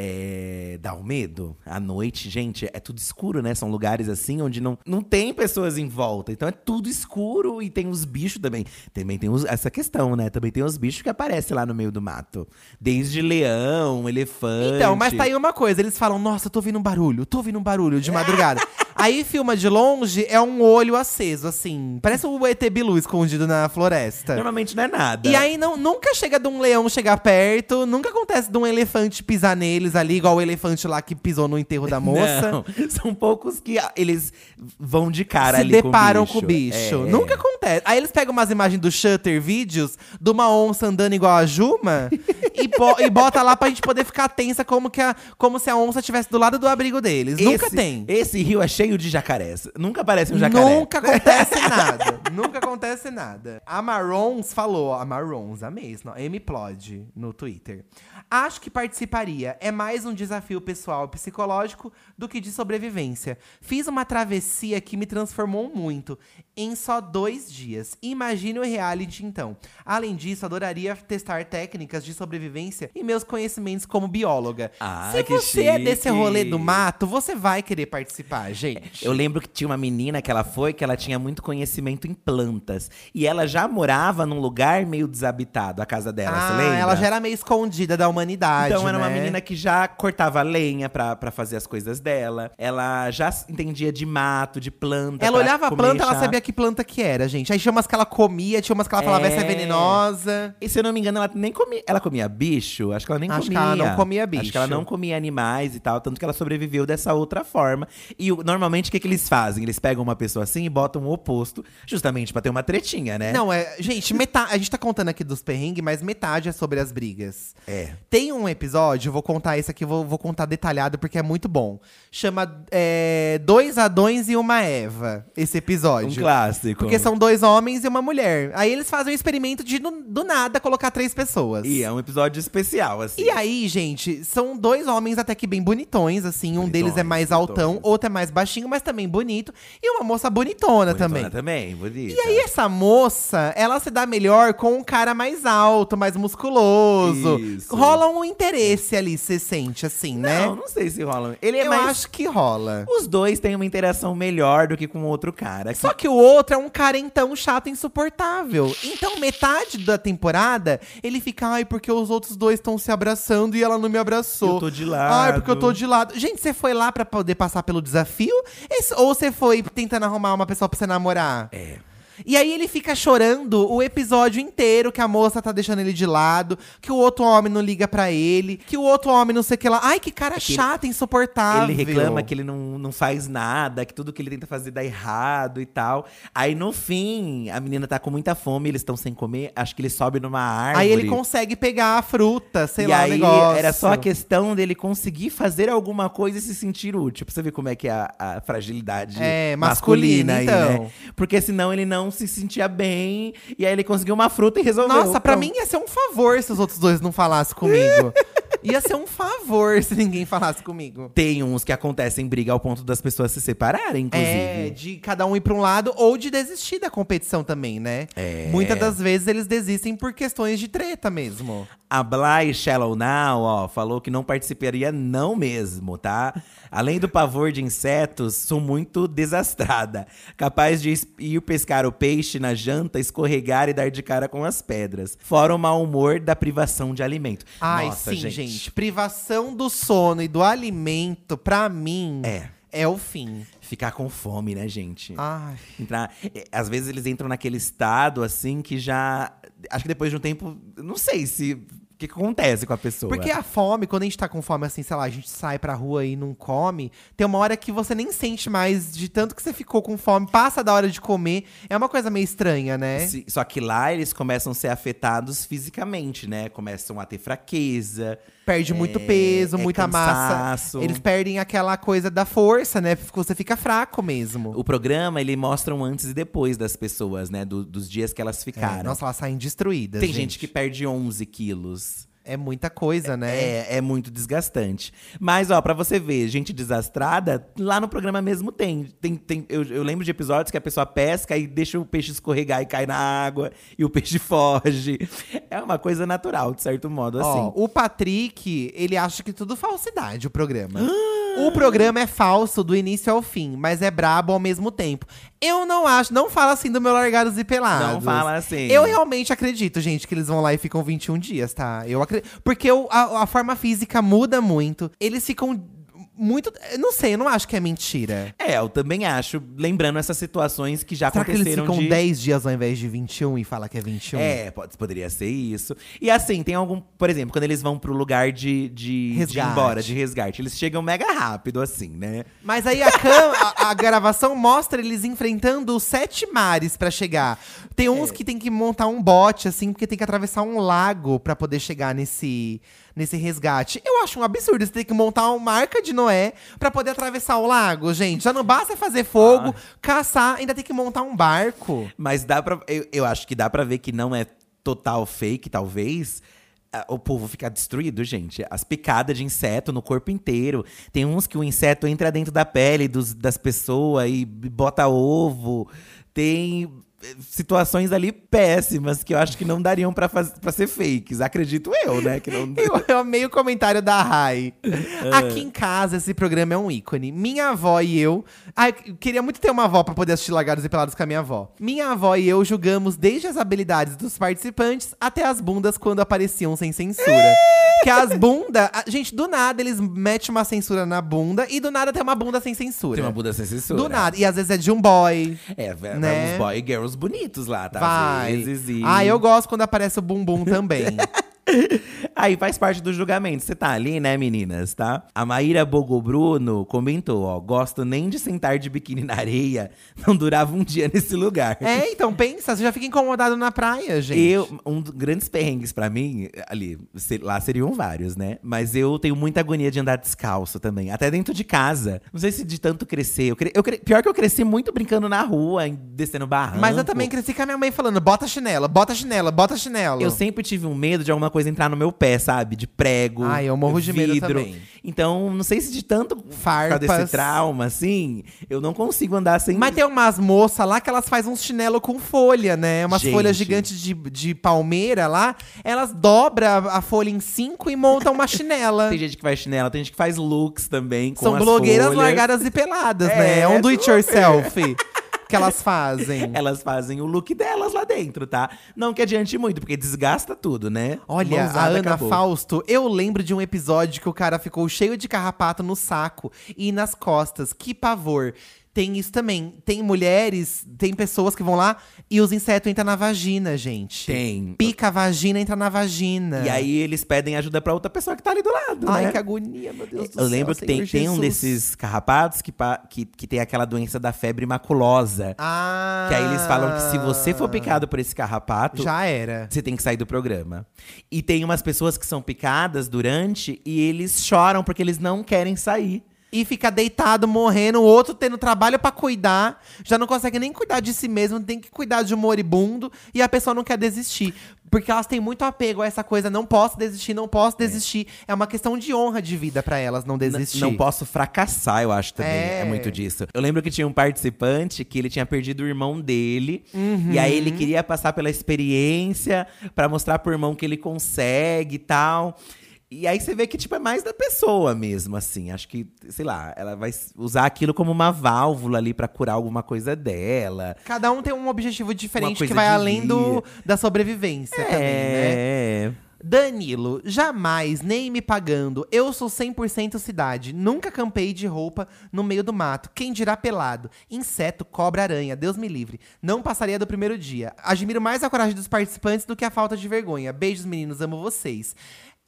é, dá um medo. À noite, gente, é tudo escuro, né? São lugares assim onde não, não tem pessoas em volta. Então é tudo escuro e tem os bichos também. Também tem os- essa questão, né? Também tem os bichos que aparecem lá no meio do mato. Desde leão, elefante. Então, mas tá aí uma coisa, eles falam, nossa, tô ouvindo um barulho, tô ouvindo um barulho de madrugada. aí filma de longe, é um olho aceso, assim. Parece o ET Bilu escondido na floresta. Normalmente não é nada. E aí não, nunca chega de um leão chegar perto, nunca acontece de um elefante pisar neles ali, igual o elefante lá que pisou no enterro da moça. Não, são poucos que ah, eles vão de cara se ali deparam com com o bicho. É. Nunca acontece. Aí eles pegam umas imagens do Shutter Vídeos, de uma onça andando igual a Juma, e, bo e bota lá pra gente poder ficar tensa como, que a, como se a onça estivesse do lado do abrigo deles. Nunca Esse- tem. Esse rio é cheio de jacarés. Nunca aparece um jacaré. Nunca acontece nada. Nunca acontece nada. A Marons falou, a Marons, a mesma, M Plod no Twitter. Acho que participaria. É mais um desafio pessoal e psicológico do que de sobrevivência. Fiz uma travessia que me transformou muito em só dois dias. Imagine o reality, então. Além disso, adoraria testar técnicas de sobrevivência e meus conhecimentos como bióloga. Ah, Se que você é chique. desse rolê do mato, você vai querer participar, gente. Eu lembro que tinha uma menina que ela foi, que ela tinha muito conhecimento em plantas. E ela já morava num lugar meio desabitado, a casa dela, você Ah, lembra? ela já era meio escondida da humanidade. Então era uma né? menina que já cortava lenha pra, pra fazer as coisas dela. Ela já entendia de mato, de planta. Ela olhava a planta, ela chá. sabia que planta que era, gente. Aí tinha umas que ela comia, tinha umas que ela falava, essa é É. venenosa. E se eu não me engano, ela nem comia. Ela comia bicho? Acho que ela nem Acho que comia. ela não comia Acho que bicho. ela não comia animais e tal. Tanto que ela sobreviveu dessa outra forma. E normalmente o que, que eles fazem? Eles pegam uma pessoa assim e botam o oposto, justamente pra ter uma tretinha, né? Não, é. Gente, metade. A gente tá contando aqui dos perrengues, mas metade é sobre as brigas. É. Tem um episódio, vou contar esse aqui, vou, vou contar detalhado porque é muito bom. Chama é, Dois Adões e uma Eva, esse Um clássico. Porque são dois homens e uma mulher. Aí eles fazem um experimento de, do, do nada, colocar três pessoas. E é um episódio especial, assim. E aí, gente, são dois homens até que bem bonitões, assim. Um deles é mais Bonitões, altão, outro é mais baixinho, mas também bonito. E uma moça bonitona, Bonitona também. também, bonita. E aí, essa moça, ela se dá melhor com um cara mais alto, mais musculoso. Isso. Rola um interesse ali, você sente, assim, né? Não, não sei se rola. Ele é Eu mais. acho que rola. Os dois têm uma interação melhor do que com o outro cara. Só que o outro é um carentão chato, insuportável. Então, metade da temporada, ele fica, ai, porque os outros dois estão se abraçando e ela não me abraçou. Eu tô de lado. Ai, porque eu tô de lado. Gente, você foi lá pra poder passar pelo desafio? Ou você foi tentando arrumar uma pessoa pra você namorar? É. E aí ele fica chorando o episódio inteiro que a moça tá deixando ele de lado, que o outro homem não liga pra ele, que o outro homem não sei o que lá. Ai, que cara que chato, insuportável. Ele reclama que ele não, não faz nada, que tudo que ele tenta fazer dá errado e tal. Aí no fim, a menina tá com muita fome, eles estão sem comer. Acho que ele sobe numa árvore. Aí ele consegue pegar a fruta, sei e lá, o aí negócio. era só a questão dele conseguir fazer alguma coisa e se sentir útil. Pra você ver como é que é a, a fragilidade É, masculina, masculina, aí, então. né? Porque senão ele não se sentia bem. E aí ele conseguiu uma fruta e resolveu. Nossa, pra Pronto. mim ia ser um favor se os outros dois não falassem comigo. ia ser um favor se ninguém falasse comigo. Tem uns que acontecem briga ao ponto das pessoas se separarem, inclusive. É, de cada um ir pra um lado ou de desistir da competição também, né? É. Muitas das vezes eles desistem por questões de treta mesmo. A Bly Shallow Now, ó, falou que não participaria não mesmo, tá? Além do pavor de insetos, sou muito desastrada. Capaz de ir pescar o peixe na janta, escorregar e dar de cara com as pedras. Fora o mau humor da privação de alimento. Ai, Nossa, sim, gente. Privação do sono e do alimento, pra mim, É. é o fim. Ficar com fome, né, gente? Ai. Entrar, é, às vezes eles entram naquele estado assim que já. Acho que depois de um tempo. Não sei se. O que, que acontece com a pessoa? Porque a fome, quando a gente tá com fome, assim, sei lá, a gente sai pra rua e não come, tem uma hora que você nem sente mais de tanto que você ficou com fome, passa da hora de comer. É uma coisa meio estranha, né? Se- Só que lá eles começam a ser afetados fisicamente, né? Começam a ter fraqueza. Perde muito é- peso, é muita massa. cansaço. Eles perdem aquela coisa da força, né? Você fica fraco mesmo. O programa, ele mostra um antes e depois das pessoas, né? Do- dos dias que elas É, ficaram. nossa, elas saem destruídas. Tem gente que perde 11 quilos. É muita coisa, né? É, é muito desgastante. Mas, ó, pra você ver, gente desastrada, lá no programa mesmo tem. tem, tem eu, eu lembro de episódios que a pessoa pesca e deixa o peixe escorregar e cai na água, e o peixe foge. É uma coisa natural, de certo modo, assim. Ó, o Patrick, ele acha que tudo falsidade, o programa. O programa é falso do início ao fim, mas é brabo ao mesmo tempo. Eu não acho, não fala assim do meu Largados e Pelados. Não fala assim. Eu realmente acredito, gente, que eles vão lá e ficam 21 dias, tá? Eu acredito. Porque o- a, a forma física muda muito. Eles ficam muito. Não sei, eu não acho que é mentira. É, eu também acho, lembrando essas situações que já Será que eles aconteceram ficam de… 10 dias ao invés de 21 e fala que é 21? É, pode, poderia ser isso. E assim, tem algum. Por exemplo, quando eles vão pro lugar de, de, de ir embora, de resgate, eles chegam mega rápido, assim, né? Mas aí a, cam- a, a gravação mostra eles enfrentando os sete mares pra chegar. Tem uns que tem que montar um bote, assim, porque tem que atravessar um lago pra poder chegar nesse, nesse resgate. Eu acho um absurdo você ter que montar uma marca de Noé pra poder atravessar o lago, gente. Já não basta fazer fogo, caçar, ainda tem que montar um barco. Mas dá pra. Eu, eu acho que dá pra ver que não é total fake, talvez. Ah, O povo fica destruído, gente. As picadas de inseto no corpo inteiro. Tem uns que o inseto entra dentro da pele dos, das pessoas e bota ovo. Tem situações ali péssimas que eu acho que não dariam pra ser fakes. Acredito eu, né? Que não... Eu, eu amei o comentário da Rai. Ah. Aqui em casa, esse programa é um ícone. Minha avó e eu. Ai, eu queria muito ter uma avó pra poder assistir Largados e Pelados com a minha avó. Minha avó e eu julgamos desde as habilidades dos participantes até as bundas quando apareciam sem censura. que as bundas. Gente, do nada eles metem uma censura na bunda e do nada tem uma bunda sem censura. Tem uma bunda sem censura. Do nada. E às vezes é de um boy. É, Né? uns boy e girls bonitos lá, tá? Vai. Às vezes, e- Ah, eu gosto quando aparece o bumbum também. Aí faz parte do julgamento. Você tá ali, né, meninas, tá? A Maíra Bogobruno comentou, ó. Gosto nem de sentar de biquíni na areia. Não durava um dia nesse lugar. é, então pensa, você já fica incomodado na praia, gente. Eu, um dos grandes perrengues pra mim, ali, lá seriam vários, né? Mas eu tenho muita agonia de andar descalço também. Até dentro de casa. Não sei se de tanto crescer. Eu cre- eu cre- pior que eu cresci muito brincando na rua, descendo barranco. Mas eu também cresci com a minha mãe falando: bota chinela, bota chinela, bota chinelo. Eu sempre tive um medo de alguma coisa entrar no meu pé, sabe? De prego. Ai, eu morro de medo vidro. também. Então, não sei se de tanto Farpas. desse trauma, assim, eu não consigo andar sem. Mas tem umas moças lá que elas fazem uns chinelo com folha, né? Umas Gente. folhas gigantes de, de palmeira lá. Elas dobram a, folha em cinco e montam uma chinela. Tem gente que faz chinela, tem gente que faz looks também. São as blogueiras folhas. largadas e peladas, É, né? É um do it yourself que elas fazem. Elas fazem o look delas lá dentro, tá? Não que adiante muito, porque desgasta tudo, né? Olha, a Mãozada, Ana acabou. Fausto, eu lembro de um episódio que o cara ficou cheio de carrapato no saco e nas costas. Que pavor. Tem isso também. Tem mulheres, tem pessoas que vão lá e os insetos entram na vagina, gente. Tem. Pica a vagina, entra na vagina. E aí eles pedem ajuda pra outra pessoa que tá ali do lado, Ai, né? que agonia, meu Deus do Eu céu, lembro que tem, tem um desses carrapatos que, que, que tem aquela doença da febre maculosa. Ah. Que aí eles falam que se você for picado por esse carrapato, Já era. você tem que sair do programa. E tem umas pessoas que são picadas durante e eles choram porque eles não querem sair. E fica deitado, morrendo, o outro tendo trabalho pra cuidar, já não consegue nem cuidar de si mesmo, tem que cuidar de um moribundo, e a pessoa não quer desistir. Porque elas têm muito apego a essa coisa, não posso desistir, não posso desistir. É, uma questão de honra de vida pra elas não N- desistir. Não posso fracassar, eu acho também. É. É. muito disso. Eu lembro que tinha um participante que ele tinha perdido o irmão dele. E aí ele queria passar pela experiência pra mostrar pro irmão que ele consegue e tal. E aí você vê que, tipo, é mais da pessoa mesmo, assim. Acho que, sei lá, ela vai usar aquilo como uma válvula ali pra curar alguma coisa dela. Cada um tem um objetivo diferente que vai além do, da sobrevivência também, né? É. Danilo, jamais, nem me pagando. Eu sou 100% cidade. Nunca campei de roupa no meio do mato. Quem dirá pelado? Inseto, cobra, aranha. Deus me livre. Não passaria do primeiro dia. Admiro mais a coragem dos participantes do que a falta de vergonha. Beijos, meninos. Amo vocês.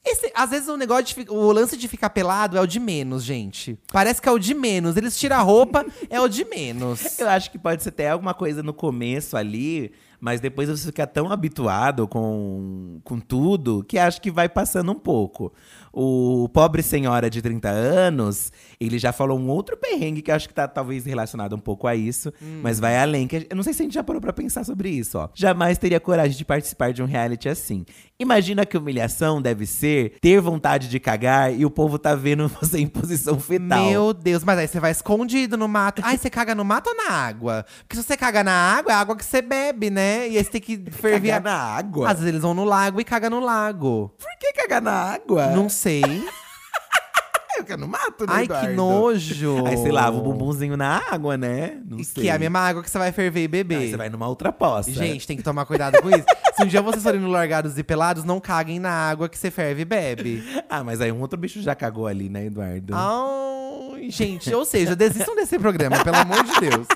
Esse- às vezes o negócio de o lance de ficar pelado é o de menos, gente. Parece que é o de menos. Eles tiram a roupa, é o de menos. Eu acho que pode ser até alguma coisa no começo ali, mas depois você fica tão habituado com, com tudo que acho que vai passando um pouco. O pobre senhora de 30 anos, ele já falou um outro perrengue que eu acho que tá talvez relacionado um pouco a isso, mas vai além. Que eu não sei se a gente já parou pra pensar sobre isso, ó. Jamais teria coragem de participar de um reality assim. Imagina que humilhação deve ser ter vontade de cagar e o povo tá vendo você em posição fetal. Meu Deus, mas aí você vai escondido no mato. Ai, você caga no mato ou na água? Porque se você caga na água, é a água que você bebe, né? E aí você tem que ferver. Cagar a- na água? Às vezes eles vão no lago e cagam no lago. Por que cagar na água? Não sei. Eu que no mato, né, Ai, que nojo. Aí você lava o bumbumzinho na água, né? Não sei. Que é a mesma água que você vai ferver e beber. Aí você vai numa outra poça. Gente, tem que tomar cuidado com isso. Se um dia vocês forem no Largados e Pelados, não caguem na água que você ferve e bebe. Ah, mas aí um outro bicho já cagou ali, né, Eduardo? Ai, gente, ou seja, desistam desse programa, pelo amor de Deus.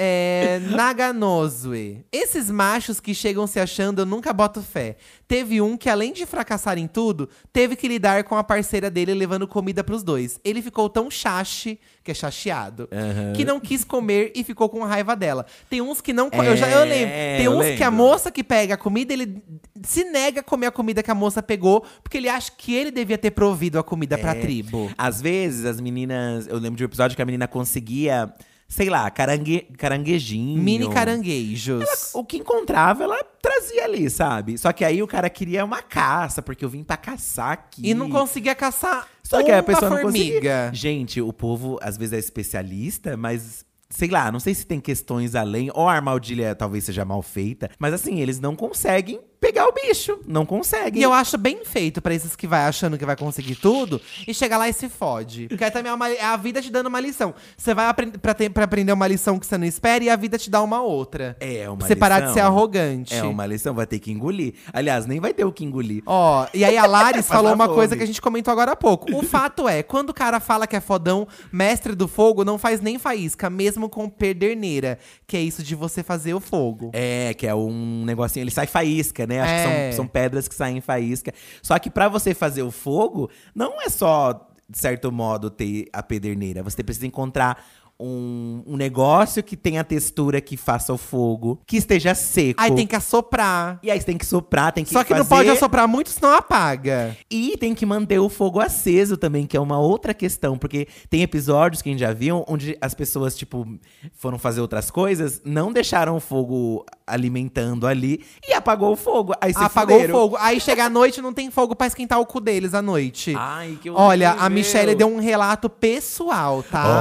É, Naganozue. Esses machos que chegam se achando, eu nunca boto fé. Teve um que, além de fracassar em tudo, teve que lidar com a parceira dele levando comida pros dois. Ele ficou tão chache, que é chateado, que não quis comer e ficou com raiva dela. Tem uns que não. co- eu, já, eu É, lembro. Tem uns que a lembro. moça que pega a comida, ele se nega a comer a comida que a moça pegou, porque ele acha que ele devia ter provido a comida pra É. tribo. Às vezes, as meninas… Eu lembro de um episódio que a menina conseguia, sei lá, carangue, caranguejinho. Mini caranguejos. O que encontrava, ela trazia ali, sabe? Só que aí o cara queria uma caça, porque eu vim pra caçar aqui. E não conseguia caçar Só que a pessoa não formiga. conseguia. Gente, o povo às vezes é especialista, mas sei lá, não sei se tem questões além, ou a armadilha talvez seja mal feita, mas assim, eles não conseguem pegar o bicho, não conseguem. E eu acho bem feito pra esses que vai achando que vai conseguir tudo e chega lá e se fode. Porque aí também é, uma- é a vida te dando uma lição. Você vai aprend pra, ter- pra aprender uma lição que você não espera e a vida te dá uma outra. É uma Pra você parar de lição. ser arrogante. É uma lição, vai ter que engolir. Aliás, nem vai ter o que engolir. Ó, e aí a Laris falou uma coisa que a gente comentou agora há pouco. O fato é, quando o cara fala que é fodão, mestre do fogo, não faz nem faísca, mesmo com pederneira. Que é isso de você fazer o fogo. É, que é um negocinho, ele sai faísca, né? Acho É. que são, são pedras que saem faísca. Só que pra você fazer o fogo, não é só, de certo modo, ter a pederneira. Você precisa encontrar um, um negócio que tenha textura que faça o fogo, que esteja seco. Aí tem que assoprar. E aí você tem que soprar, tem que Só que não fazer- pode assoprar muito, senão apaga. E tem que manter o fogo aceso também, que é uma outra questão. Porque tem episódios que a gente já viu onde as pessoas, tipo, foram fazer outras coisas, não deixaram o fogo alimentando ali e apagou o fogo. Aí se Apagou fuderam. o fogo. Aí chega à noite não tem fogo pra esquentar o cu deles à noite. Ai, que Olha, a. Michelle deu um relato pessoal, tá?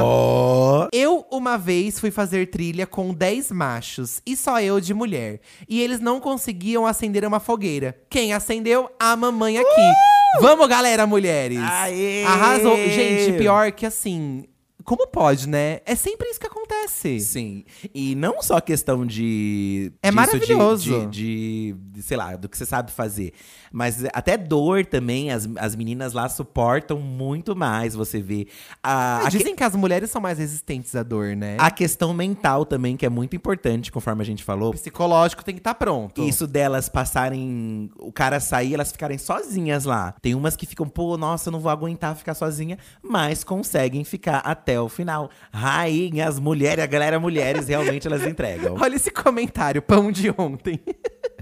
Eu, uma vez, fui fazer trilha com 10 machos e só eu de mulher. E eles não conseguiam acender uma fogueira. Quem acendeu? A mamãe aqui. Vamos, galera, mulheres! Aê! Arrasou. Gente, pior que assim. Como pode, né? É sempre isso que acontece. Sim. E não só questão de. É disso maravilhoso. De, de, de, sei lá, do que você sabe fazer. Mas até dor também, as, as meninas lá suportam muito mais, você vê. A, a, Dizem que as mulheres são mais resistentes à dor, né? a questão mental também, que é muito importante, conforme a gente falou. O psicológico tem que estar pronto. Isso delas passarem. O cara sair, elas ficarem sozinhas lá. Tem umas que ficam, pô, nossa, eu não vou aguentar ficar sozinha, mas conseguem ficar até o final. Rainhas, mulheres, a galera mulheres, realmente elas entregam. Olha esse comentário, pão de ontem.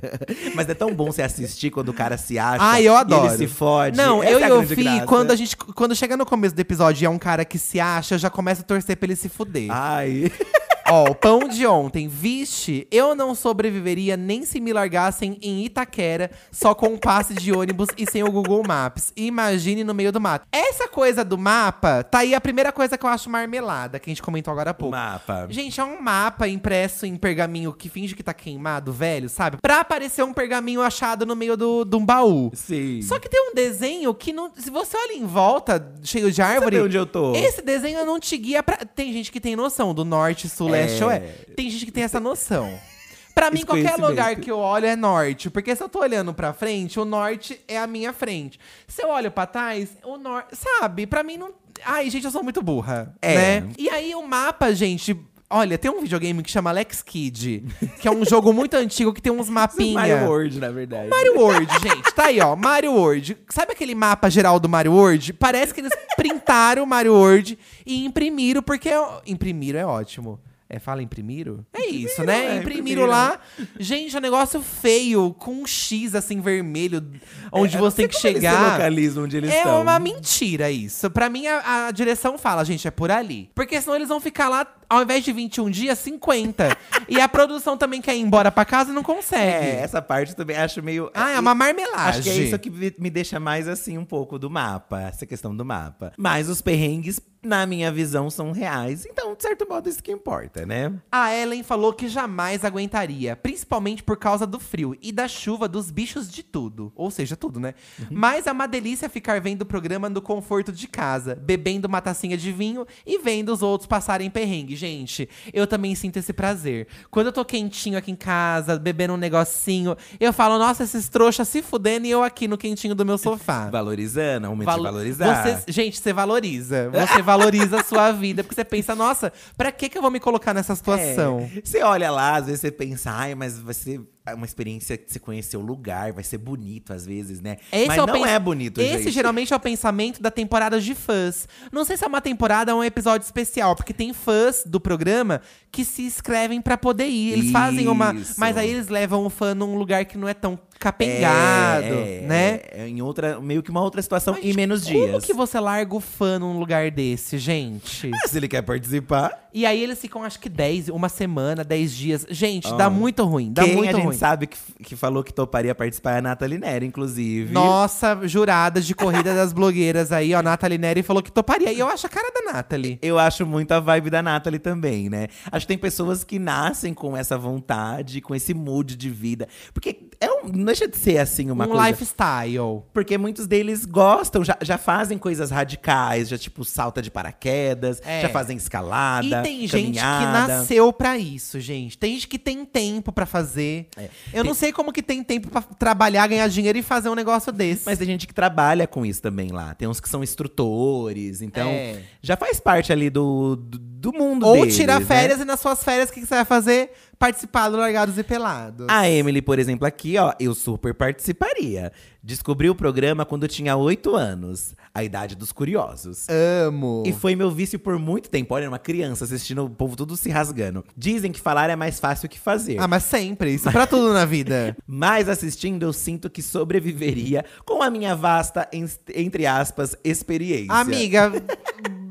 Mas é tão bom você assistir quando o cara se acha. Ah, eu adoro. ele se fode. Não, Essa eu é e Fih, graça. quando a gente. Quando chega no começo do episódio e é um cara que se acha, eu já começo a torcer pra ele se fuder. Ai. Ó, o pão de ontem. Vixe, eu não sobreviveria nem se me largassem em Itaquera, só com um passe de ônibus e sem o Google Maps. Imagine no meio do mato. Essa coisa do mapa, tá aí a primeira coisa que eu acho marmelada, que a gente comentou agora há pouco. mapa. Gente, é um mapa impresso em pergaminho que finge que tá queimado, velho, sabe? Pra aparecer um pergaminho achado no meio do- de um baú. Sim. Só que tem um desenho que não. Se você olha em volta, cheio de árvore. Sabe onde eu tô? Esse desenho não te guia pra. Tem gente que tem noção do norte, sul, É. leste, oeste. Tem gente que tem essa noção. Pra mim, Esse qualquer lugar que eu olho é norte. Porque se eu tô olhando pra frente, o norte é a minha frente. Se eu olho pra trás, o norte. Sabe? Pra mim não. Ai, gente, eu sou muito burra. É. Né? E aí o mapa, gente. Olha, tem um videogame que chama Alex Kid, que é um jogo muito antigo que tem uns mapinhas. Mario World, na verdade. Mario World, gente, tá aí, ó. Mario World. Sabe aquele mapa geral do Mario World? Parece que eles printaram o Mario World e imprimiram, porque. Imprimiram é ótimo. É, fala imprimiram? É isso, né? é, imprimiram lá. Gente, é um negócio feio, com um X assim vermelho, onde É, você tem que chegar. localizam onde eles é estão. uma mentira isso. Pra mim, a, a direção fala, gente, é por ali. Porque senão eles vão ficar lá, ao invés de 21 dias, 50. e a produção também quer ir embora pra casa e não consegue. É, essa parte também acho meio. Ah, é uma marmelagem. Acho que é isso que me me deixa mais assim um pouco do mapa, essa questão do mapa. Mas os perrengues, na minha visão, são reais. Então, de certo modo, isso que importa, né? A Ellen falou que jamais aguentaria, principalmente por causa do frio e da chuva dos bichos de tudo. Ou seja, tudo, né? Mas é uma delícia ficar vendo o programa no conforto de casa, bebendo uma tacinha de vinho e vendo os outros passarem perrengue. Gente, eu também sinto esse prazer. Quando eu tô quentinho aqui em casa, bebendo um negocinho, eu falo, nossa, esses trouxas se fudendo e eu aqui no quentinho do meu sofá. Valorizando, aumento Valo- de valorizar. Você- gente, você valoriza. Você valoriza a sua vida. Porque você pensa, nossa, pra que, que eu vou me colocar nessa situação? É. Você olha lá, às vezes você pensa, ai, mas ser uma experiência que você conhecer o lugar, vai ser bonito às vezes, né? Esse mas é não pens- é bonito, Esse gente. geralmente é o pensamento da temporada de fãs. Não sei se é uma temporada ou um episódio especial, porque tem fãs do programa que se inscrevem pra poder ir. Eles fazem uma. Isso. Mas aí eles levam o fã num lugar que não é tão capengado, É, é, né? É, em outra, meio que uma outra situação Mas, em menos como dias. que você larga o fã num lugar desse, gente? Ah, Se ele quer participar, E aí eles ficam, acho que 10, uma semana, 10 dias. Gente, dá muito ruim, dá quem muito ruim. Sabe que, que falou que toparia participar é a Nathalie Neri, inclusive. Nossa, jurada de corrida das blogueiras aí, ó. Nathalie Neri falou que toparia. E eu acho a cara da Nathalie. Eu acho muito a vibe da Nathalie também, né? Acho que tem pessoas que nascem com essa vontade, com esse mood de vida. Porque é um, não deixa de ser assim uma um coisa. lifestyle. Porque muitos deles gostam, já, já fazem coisas radicais, já tipo salta de paraquedas, É. já fazem escalada. E tem gente que caminhada. nasceu pra isso, gente. Tem gente que tem tempo pra fazer. É. Tem- não sei como que tem tempo pra trabalhar, ganhar dinheiro e fazer um negócio desse. Mas tem gente que trabalha com isso também lá. Tem uns que são instrutores, então É. já faz parte ali do, do, do mundo Ou deles, tirar né? férias e nas suas férias, o que que você vai fazer? Participar do Largados e Pelados. A Emily, por exemplo, aqui, ó, eu super participaria. Descobri o programa quando eu tinha oito anos, a idade dos curiosos. Amo. E foi meu vício por muito tempo. Olha, uma criança assistindo o povo tudo se rasgando. Dizem que falar é mais fácil que fazer. Ah, mas sempre. Isso pra tudo na vida. Mas assistindo, eu sinto que sobreviveria com a minha vasta, en- entre aspas, experiência. Amiga,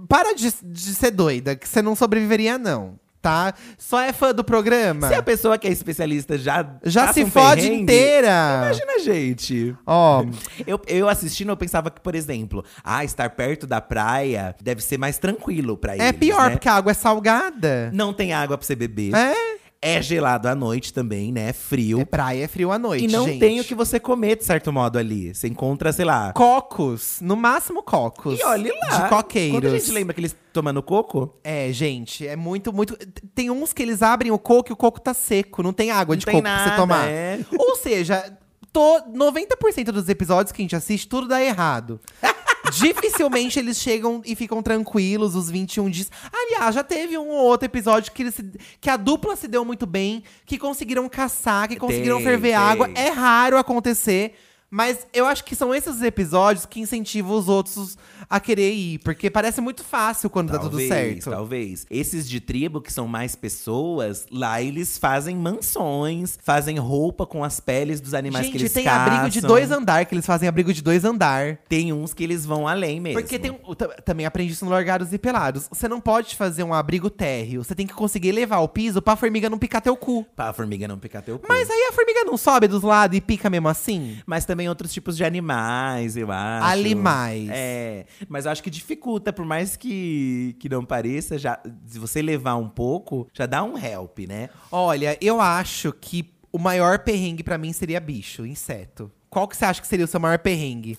para de, de ser doida, que você não sobreviveria, não. Tá? Só é fã do programa? Se a pessoa que é especialista já. Já se um fode perrengue, inteira. Imagina, gente. Ó, Eu, eu assistindo, eu pensava que, por exemplo, ah, estar perto da praia deve ser mais tranquilo pra eles. é pior, né? porque a água é salgada. Não tem água pra você beber. É. É gelado à noite também, né? Frio. É praia, é frio à noite, e não gente. tem o que você comer, de certo modo, ali. Você encontra, sei lá. Cocos, no máximo cocos. E olhe lá. De coqueiros. Quando a gente lembra que eles tomando coco, É, gente, é muito, muito. Tem uns que eles abrem o coco e o coco tá seco, não tem água Não de tem coco pra você nada, tomar. é. Ou seja, to, 90% dos episódios que a gente assiste, tudo dá errado. Dificilmente eles chegam e ficam tranquilos os 21 dias. Aliás, já teve um ou outro episódio que, se- que a dupla se deu muito bem, que conseguiram caçar, que conseguiram Tem, ferver tem. água. É raro acontecer. Mas eu acho que são esses episódios que incentivam os outros a querer ir. Porque parece muito fácil quando dá tudo Talvez, certo. Talvez. Esses de tribo, que são mais pessoas, lá eles fazem mansões, fazem roupa com as peles dos animais que Gente, eles tem caçam. abrigo de dois andar, que eles fazem abrigo de dois andar. Tem uns que eles vão além mesmo. Porque tem ta- também aprendi isso no Largados e Pelados. Você não pode fazer um abrigo térreo. Você tem que conseguir levar o piso pra formiga não picar teu cu. Pra formiga não picar teu cu. Mas aí a formiga não sobe dos lados e pica mesmo assim? Mas também outros tipos de animais, eu acho. Animais. É, mas eu acho que dificulta, por mais que, que não pareça, já, se você levar um pouco, já dá um help, né? Olha, eu acho que o maior perrengue pra mim seria bicho, inseto. Qual que você acha que seria o seu maior perrengue?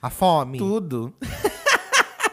A fome? Tudo.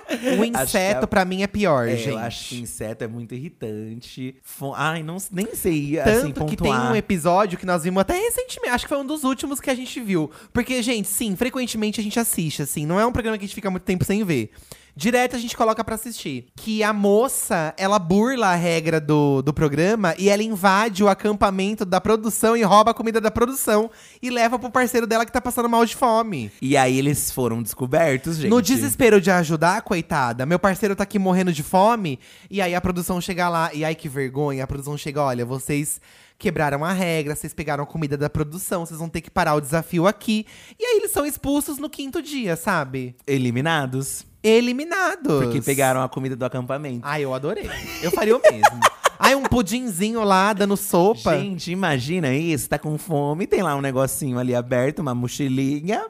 O inseto é- pra mim é pior, É, gente. eu acho que inseto é muito irritante. Ai, não, nem sei, Tanto assim, que tem um episódio que nós vimos até recentemente, acho que foi um dos últimos que a gente viu. Porque, gente, sim, frequentemente a gente assiste, assim, não é um programa que a gente fica muito tempo sem ver. Direto a gente coloca pra assistir. Que a moça, ela burla a regra do, do programa e ela invade o acampamento da produção e rouba a comida da produção e leva pro parceiro dela que tá passando mal de fome. E aí eles foram descobertos, gente. No desespero de ajudar, coitada, meu parceiro tá aqui morrendo de fome. E aí a produção chega lá, e ai que vergonha, a produção chega, olha, vocês quebraram a regra, vocês pegaram a comida da produção, vocês vão ter que parar o desafio aqui. E aí eles são expulsos no quinto dia, sabe? Eliminados. Eliminados. Porque pegaram a comida do acampamento. Ai, eu adorei. Eu faria o mesmo. ai, um pudinzinho lá, dando sopa. Gente, imagina isso, tá com fome, tem lá um negocinho ali aberto, uma mochilinha.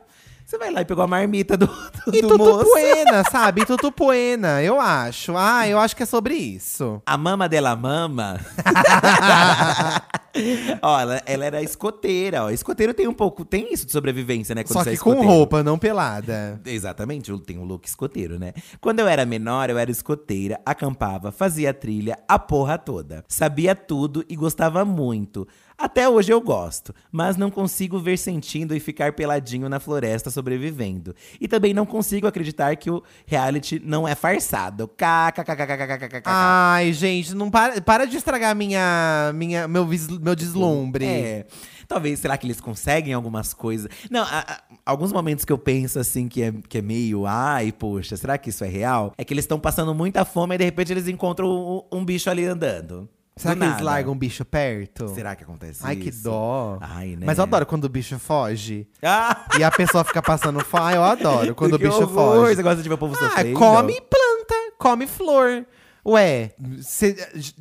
Você vai lá e pegou a marmita do, do, e do moço. poena, sabe? E tudo poena, eu acho. Ah, eu acho que é sobre isso. A mama dela mama. ó, ela, ela era escoteira, ó. Escoteiro tem um pouco, tem isso de sobrevivência, né? quando Só você é que com escoteiro. roupa, não pelada. Exatamente, eu tenho um look escoteiro, né? Quando eu era menor, eu era escoteira, acampava, fazia trilha, a porra toda. Sabia tudo e gostava muito. Até hoje eu gosto, mas não consigo ver sentindo e ficar peladinho na floresta sobrevivendo. E também não consigo acreditar que o reality não é farsado. KKKKKKKKK. Ai, gente, não para, para de estragar minha, minha, meu, meu deslumbre. É. Talvez, será que eles conseguem algumas coisas? Não, a- a- alguns momentos que eu penso assim que é, que é meio, ai, poxa, será que isso é real? É que eles estão passando muita fome e de repente eles encontram um, um bicho ali andando. Será Do que eles nada. largam o bicho perto? Será que acontece Ai, que isso? dó. Ai, né? Mas eu adoro quando o bicho foge. Ah, E a pessoa fica passando fome. Eu adoro quando o que bicho horror, foge. Você gosta de ver o povo Ah, sofrendo? come planta, come flor. Ué, cê-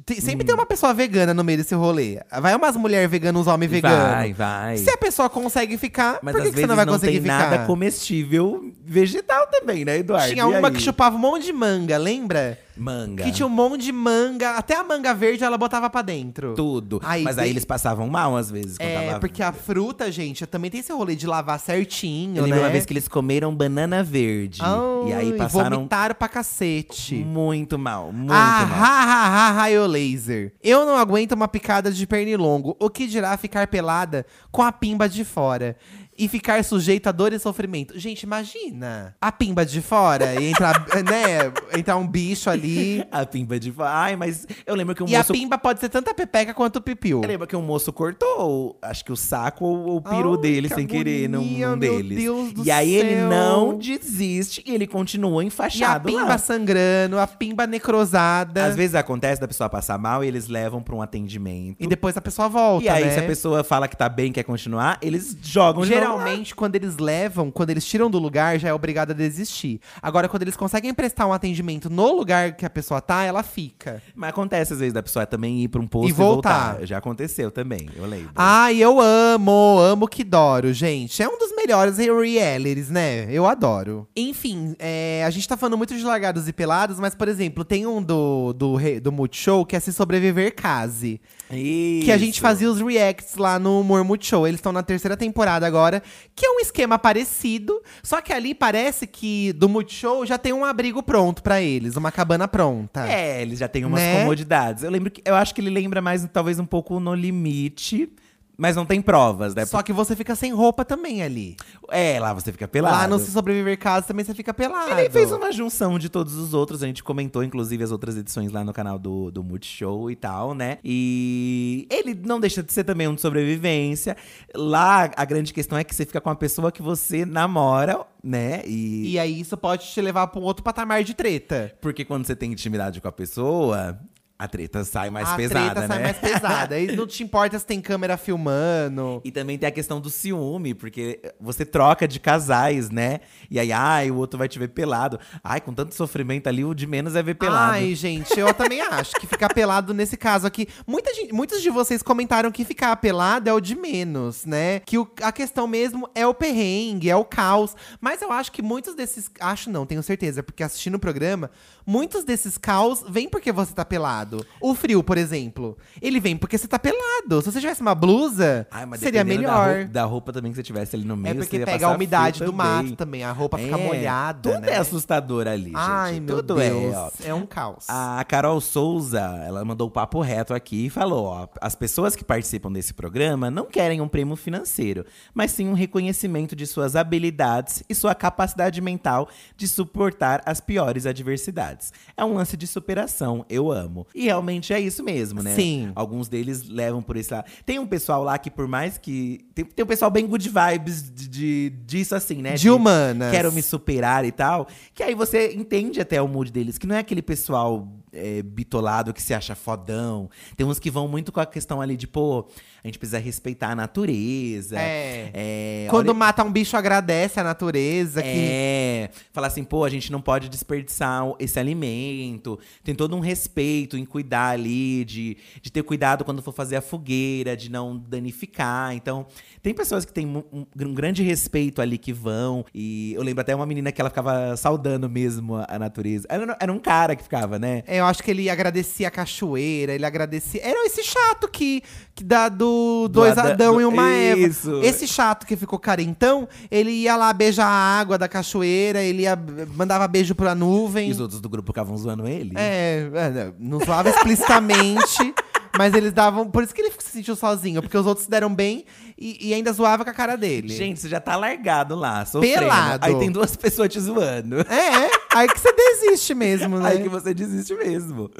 tem- sempre Hum. tem uma pessoa vegana no meio desse rolê. Vai umas mulheres veganas, uns homens veganos. Vai, vai. Se a pessoa consegue ficar, Mas por que, às que você vezes não vai conseguir tem ficar? nada comestível vegetal também, né, Eduardo? Tinha E uma aí? que chupava um monte de manga, lembra? Manga. Que tinha um monte de manga, até a manga verde ela botava pra dentro. Tudo. Aí Mas aí eles passavam mal às vezes. quando É, tava- porque a fruta, gente, também tem esse rolê de lavar certinho, Eu lembro né? uma vez que eles comeram banana verde. e aí Ai, passaram Vomitaram pra cacete. muito mal, muito ah, mal. ha, ha, ha, raio laser. Eu não aguento uma picada de pernilongo. O que dirá ficar pelada com a pimba de fora? E ficar sujeito a dor e sofrimento. Gente, imagina. A pimba de fora e entrar, né? Entrar um bicho ali. A pimba de. Ai, mas eu lembro que um E a moço. pimba pode ser tanto a pepeca quanto o pipiu. Eu lembro que um moço cortou, acho que o saco ou o peru Ai, dele que sem querer num, agonia, num meu deles. Deus do e aí ele céu. não desiste e ele continua E a enfaixado pimba lá. sangrando, a pimba necrosada. Às vezes acontece da pessoa passar mal e eles levam pra um atendimento. E depois a pessoa volta, E aí, né? se a pessoa fala que tá bem, quer continuar, eles jogam lá. Geralmente, quando eles levam, quando eles tiram do lugar, já é obrigado a desistir. Agora, quando eles conseguem prestar um atendimento no lugar que a pessoa tá, ela fica. Mas acontece às vezes da pessoa também ir pra um posto E e voltar. voltar. Já aconteceu também, eu lembro. Ai, eu amo, amo que doro, gente. É um dos melhores realities, né? Eu adoro. Enfim, é, a gente tá falando muito de largados e pelados, mas, por exemplo, tem um do, do, do Multishow que é Se Sobreviver Case. Que a gente Isso. fazia os reacts lá no Humor Multishow. Eles estão na terceira temporada agora, que é um esquema parecido. Só que ali parece que do Multishow já tem um abrigo pronto pra eles, uma cabana pronta. É, eles já têm umas Né? comodidades. Eu lembro que eu acho que ele lembra mais, talvez, um pouco no limite. Mas não tem provas, né? Só que você fica sem roupa também ali. É, lá você fica pelado. Lá no Se Sobreviver Casa também você fica pelado. Ele fez uma junção de todos os outros. A gente comentou, inclusive, as outras edições lá no canal do, do Multishow e tal, né? E ele não deixa de ser também um de sobrevivência. Lá, a grande questão é que você fica com a pessoa que você namora, né? E, E aí isso pode te levar pra um outro patamar de treta. porque quando você tem intimidade com a pessoa, a treta sai mais a pesada, treta né? sai mais pesada. Aí não te importa se tem câmera filmando. E também tem a questão do ciúme, porque você troca de casais, né? E aí, ai, o outro vai te ver pelado. Ai, com tanto sofrimento ali, o de menos é ver pelado. Ai, gente, eu também acho que ficar pelado nesse caso aqui. Muita gente, muitos de vocês comentaram que ficar pelado é o de menos, né? Que o- a questão mesmo é o perrengue, é o caos. Mas eu acho que muitos desses. Acho não, tenho certeza, porque assistindo o programa, muitos desses caos vêm porque você tá pelado. O frio, por exemplo, ele vem porque você tá pelado. Se você tivesse uma blusa, Ai, mas seria melhor. Da roupa, da roupa também que você tivesse ali no meio, É porque pega a umidade do mato também, a roupa fica É, molhada, Tudo né? é assustador ali, gente. Ai, meu Tudo Deus. é. É um caos. A Carol Souza, ela mandou o papo reto aqui e falou: ó, as pessoas que participam desse programa não querem um prêmio financeiro, mas sim um reconhecimento de suas habilidades e sua capacidade mental de suportar as piores adversidades. É um lance de superação, eu amo. E realmente é isso mesmo, né? Sim. Alguns deles levam por esse lado. Tem um pessoal lá que, por mais que. Tem, tem um pessoal bem good vibes de, de- disso, assim, né? De humanas. Quero me superar e tal. Que aí você entende até o mood deles, que não é aquele pessoal é, bitolado que se acha fodão. Tem uns que vão muito com a questão ali de, pô, a gente precisa respeitar a natureza. É. É, Quando olha- mata um bicho, agradece a natureza. Que... é, falar assim, pô, a gente não pode desperdiçar esse alimento. Tem todo um respeito em cuidar ali, de, de ter cuidado quando for fazer a fogueira, de não danificar. Então, tem pessoas que têm um, um grande respeito ali que vão. E eu lembro até uma menina que ela ficava saudando mesmo a, a natureza. Era, era um cara que ficava, né? É, eu acho que ele agradecia a cachoeira, ele agradecia. Era esse chato que, que dá do, dois Ada- Adão do- e uma Eva. Isso. Esse chato que ficou carentão, ele ia lá beijar a água da cachoeira, ele ia, mandava beijo pra nuvem. E os outros do grupo ficavam zoando ele. É, é, não zoava explicitamente, mas eles davam. Por isso que ele se sentiu sozinho, porque os outros se deram bem e, e ainda zoava com a cara dele. Gente, você já tá largado lá, sofrendo. Pelado. Aí tem duas pessoas te zoando. É, aí que você desiste mesmo, né? Aí que você desiste mesmo.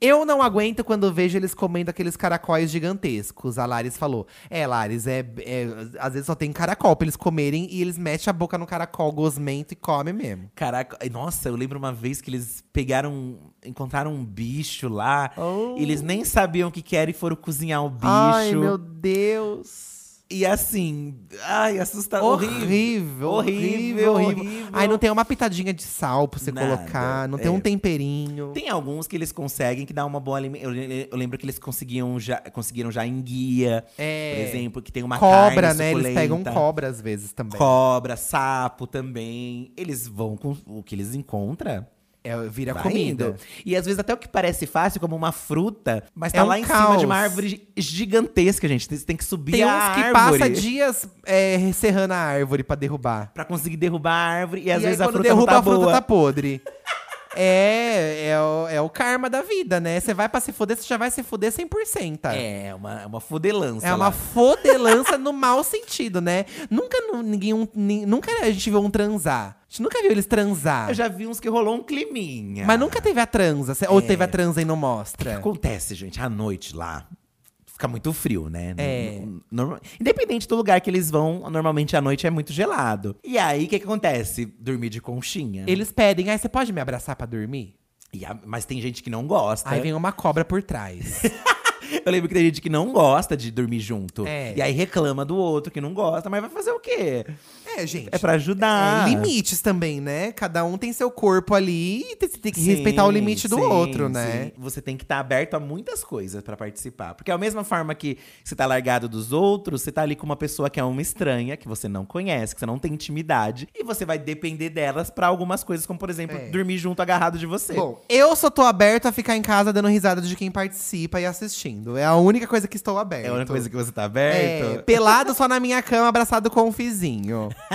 Eu não aguento quando vejo eles comendo aqueles caracóis gigantescos. A Laris falou. É, Laris, é, é- às vezes só tem caracol pra eles comerem e eles metem a boca no caracol gosmento e comem mesmo. Caraca, nossa, eu lembro uma vez que eles pegaram, encontraram um bicho lá, Oh. e eles nem sabiam o que que era e foram cozinhar o bicho. Ai, meu Deus. E assim, ai, assustador. Horrível, horrível, horrível, horrível. Ai, não tem uma pitadinha de sal pra você Nada, colocar, não tem é. um temperinho. Tem alguns que eles conseguem que dá uma boa alimentação. Eu, eu lembro que eles conseguiam já, conseguiram já enguia, É. por exemplo, que tem uma Cobra, carne né? Eles pegam cobra às vezes também. Cobra, sapo também. Eles vão com o que eles encontram. É, vira Vai comida. indo. E às vezes até o que parece fácil, como uma fruta, mas É tá um lá em cima caos. de uma árvore gigantesca, gente. Você tem que subir Tem a uns que árvore passa dias é, serrando a árvore pra derrubar. pra conseguir derrubar a árvore. E às e vezes aí, a fruta derruba, tá a fruta tá podre. É, é o, é o karma da vida, né? Você vai pra se fuder, você já vai se fuder 100%. É, uma, uma fodelança É uma lá. fodelança no mau sentido, né? Nunca nu- ninguém, um- nunca a gente viu um transar. A gente nunca viu eles transar. Eu já vi uns que rolou um climinha. Mas nunca teve a transa. Ou É. teve a transa e não O que mostra. acontece, gente? À noite lá, fica muito frio, né? É. Independente do lugar que eles vão, normalmente à noite é muito gelado. E aí, o que, que acontece? Dormir de conchinha. Eles pedem, aí você pode me abraçar pra dormir? A- mas tem gente que não gosta. Aí vem uma cobra por trás. Eu lembro que tem gente que não gosta de dormir junto. É. E aí reclama do outro que não gosta, mas vai fazer o quê? É, gente. É pra ajudar. É, limites também, né? Cada um tem seu corpo ali e você tem que Sim, respeitar o limite do sim, outro, né? sim. Você tem que estar aberto a muitas coisas pra participar. Porque é a mesma forma que você tá largado dos outros, você tá ali com uma pessoa que é uma estranha, que você não conhece, que você não tem intimidade. E você vai depender delas pra algumas coisas, como por exemplo, É. dormir junto agarrado de você. Bom, eu só tô aberto a ficar em casa dando risada de quem participa e assistindo. É a única coisa que estou aberto. é a única coisa que você tá É, aberto. pelado só na minha cama, abraçado com um fizinho.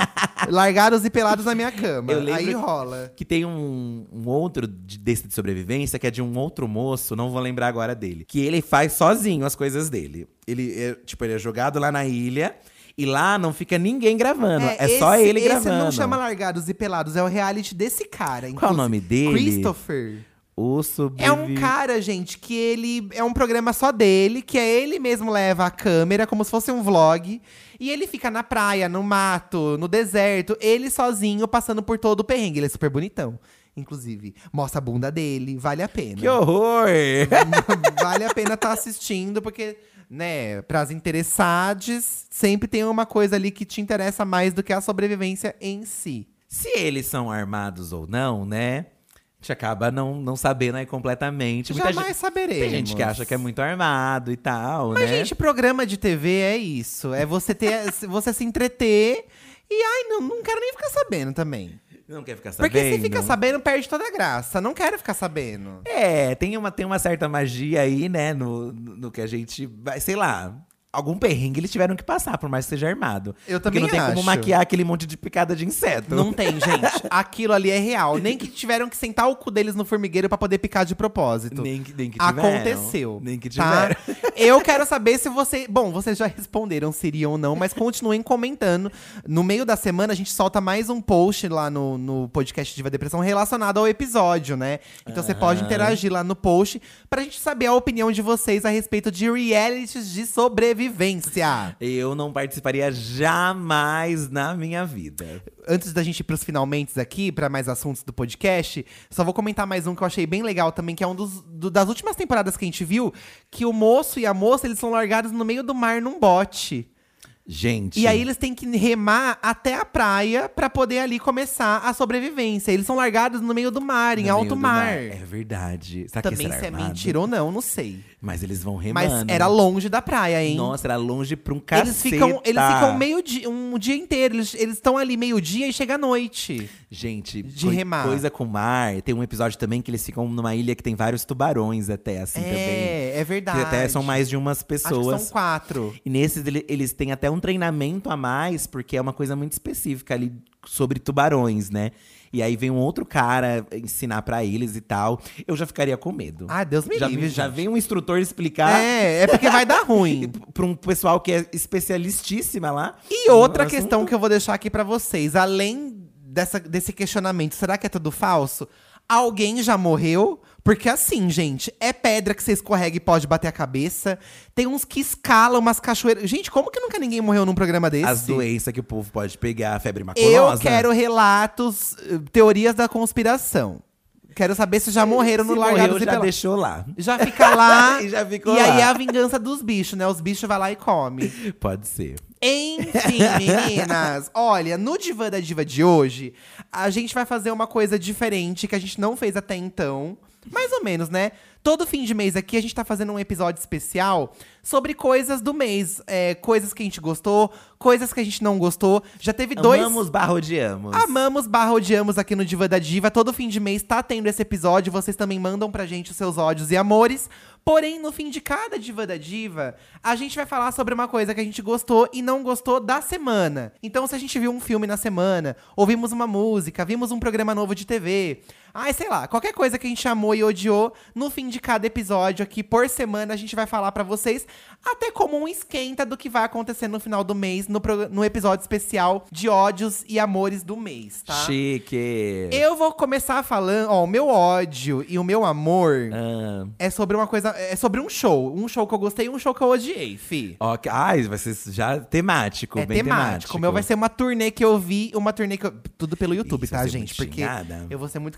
Largados e pelados na minha cama. Aí rola. Que tem um, um outro de- desse de sobrevivência, que é de um outro moço, não vou lembrar agora dele. Que ele faz sozinho as coisas dele. Ele é, tipo, ele é jogado lá na ilha e lá não fica ninguém gravando. É, só esse- ele esse gravando. não chama Largados e Pelados, é o reality desse cara. Qual o inclusive. nome dele? Christopher. O É um cara, gente, que ele é um programa só dele, que é ele mesmo leva a câmera, como se fosse um vlog. E ele fica na praia, no mato, no deserto, ele sozinho, passando por todo o perrengue. Ele é super bonitão, inclusive. Mostra a bunda dele, vale a pena. Que horror! vale a pena estar assistindo, porque, né, pras interessados, sempre tem uma coisa ali que te interessa mais do que a sobrevivência em si. Se eles são armados ou não, né? Gente acaba não, não sabendo aí completamente. Muita Jamais gente, saberemos. Tem gente que acha que é muito armado e tal, Mas, né? gente, programa de TV é isso. É você ter, você se entreter e, ai, não, não quero nem ficar sabendo também. Não quer ficar sabendo. Porque se fica sabendo, perde toda a graça. Não quero ficar sabendo. É, tem uma, tem uma certa magia aí, né? No, no no que a gente vai, sei lá. Algum perrengue eles tiveram que passar, por mais que seja armado. Eu Porque também não tem como acho. maquiar aquele monte de picada de inseto. Não tem, gente. Aquilo ali é real. Nem que tiveram que sentar o cu deles no formigueiro pra poder picar de propósito. Nem que, nem que tiveram. Aconteceu. Nem que tá? tiveram. Eu quero saber se você. Bom, vocês já responderam se iriam ou não, mas continuem comentando. No meio da semana, a gente solta mais um post lá no, no podcast Diva Depressão relacionado ao episódio, né? Então você pode interagir lá no post pra gente saber a opinião de vocês a respeito de realities de sobrevivência. Eu não participaria jamais na minha vida. antes da gente ir pros finalmente aqui, pra mais assuntos do podcast, só vou comentar mais um que eu achei bem legal também, que é um dos do- das últimas temporadas que a gente viu, que o moço e a moça, eles são largados no meio do mar num bote. Gente. E aí eles têm que remar até a praia pra poder ali começar a sobrevivência. Eles são largados no meio do mar, em no meio alto do mar. É verdade. Será Também que se é mentira ou não, não sei. Mas eles vão remando. Mas era longe da praia, hein? Nossa, era longe pra um caceta. eles ficam, eles ficam meio dia, um dia inteiro. Eles estão ali meio-dia e chega à noite. Gente, De remar. coisa com mar. Tem um episódio também que eles ficam numa ilha que tem vários tubarões até, assim, também. é, é Que verdade. até são mais de umas pessoas. que são quatro. E nesses ele- eles têm até um treinamento a mais, porque é uma coisa muito específica ali sobre tubarões, né? E aí vem um outro cara ensinar pra eles e tal. Eu já ficaria com medo. Ah, Deus me já, livre, já gente. vem um instrutor explicar. É, é porque vai dar ruim. pra um pessoal que é especialistíssima lá. E outra questão que eu vou deixar aqui pra vocês, além dessa, desse questionamento, será que é tudo falso? Alguém já morreu? Porque assim, gente, é pedra que você escorrega e pode bater a cabeça. Tem uns que escalam umas cachoeiras. Gente, como que nunca ninguém morreu num programa desse? As doenças que o povo pode pegar, a febre Eu maculosa. quero relatos, eh, teorias da conspiração. Quero saber se já morreram Se no morreu, Largados e já Pelados. deixou lá. Já fica lá. E já ficou E aí lá. é a vingança dos bichos, né? Os bichos vai lá e come. Pode ser. Enfim, meninas, olha, no Diva da Diva de hoje, a gente vai fazer uma coisa diferente que a gente não fez até então. Mais ou menos, né? Todo fim de mês aqui a gente tá fazendo um episódio especial sobre coisas do mês. É, coisas que a gente gostou, coisas que a gente não gostou. Já teve dois. Amamos barra odiamos. Amamos barra odiamos aqui no Diva da Diva. Todo fim de mês tá tendo esse episódio. Vocês também mandam pra gente os seus ódios e amores. Porém, no fim de cada Diva da Diva, a gente vai falar sobre uma coisa que a gente gostou e não gostou da semana. Então, se a gente viu um filme na semana, ouvimos uma música, vimos um programa novo de TV. Ai, sei lá, qualquer coisa que a gente amou e odiou, no fim de cada episódio aqui, por semana, a gente vai falar pra vocês, até como um esquenta do que vai acontecer no final do mês, no, no episódio especial de ódios e amores do mês, tá? Chique. Eu vou começar falando, ó, o meu ódio e o meu amor Ah, é sobre uma coisa, é sobre um show. Um show que eu gostei e um show que eu odiei, fi. ok. Ai, vai ser já temático, É bem temático. temático. O meu vai ser uma turnê que eu vi, uma turnê que eu, tudo pelo YouTube, você tá, gente? Porque xingada. eu vou ser muito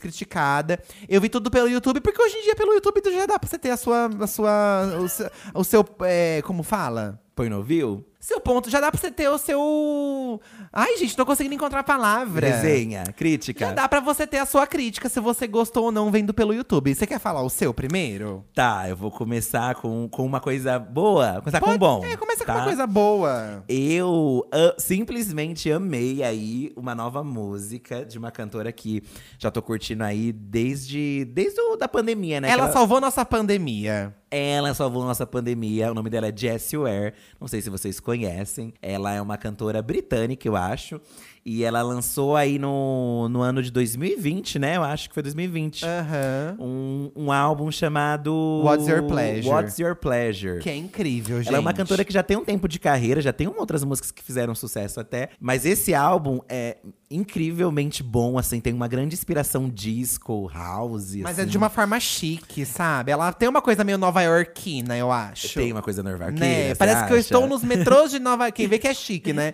Eu vi tudo pelo YouTube, porque hoje em dia pelo YouTube já dá pra você ter a sua, a sua, o seu, o seu é, como fala? Põe no viu? Seu ponto, já dá pra você ter o seu. Ai, gente, não conseguindo encontrar a palavra. Resenha, crítica. Já dá pra você ter a sua crítica se você gostou ou não vendo pelo YouTube. Você quer falar o seu primeiro? Tá, eu vou começar com, com uma coisa boa. Começar com Pode- bom. É, começa com tá? uma coisa boa. Eu ah, simplesmente amei aí uma nova música de uma cantora que já tô curtindo aí desde, desde o, da pandemia, né? Ela Que salvou nossa pandemia. Ela salvou nossa pandemia. O nome dela é Jessie Ware. Não sei se vocês conhecem. Ela é uma cantora britânica, eu acho. E ela lançou aí no, no ano de 2020, né? Eu acho que foi 2020. Aham. Um, um álbum chamado What's Your Pleasure. What's Your Pleasure. Que é incrível, gente. Ela é uma cantora que já tem um tempo de carreira, já tem outras músicas que fizeram sucesso até. Mas esse álbum é incrivelmente bom, assim, tem uma grande inspiração disco, house. Mas é assim. de uma forma chique, sabe? Ela tem uma coisa meio nova iorquina, eu acho. Tem uma coisa norvarqueira, Né? você Parece que eu acha? estou nos metrôs de Nova Quem vê que é chique, né?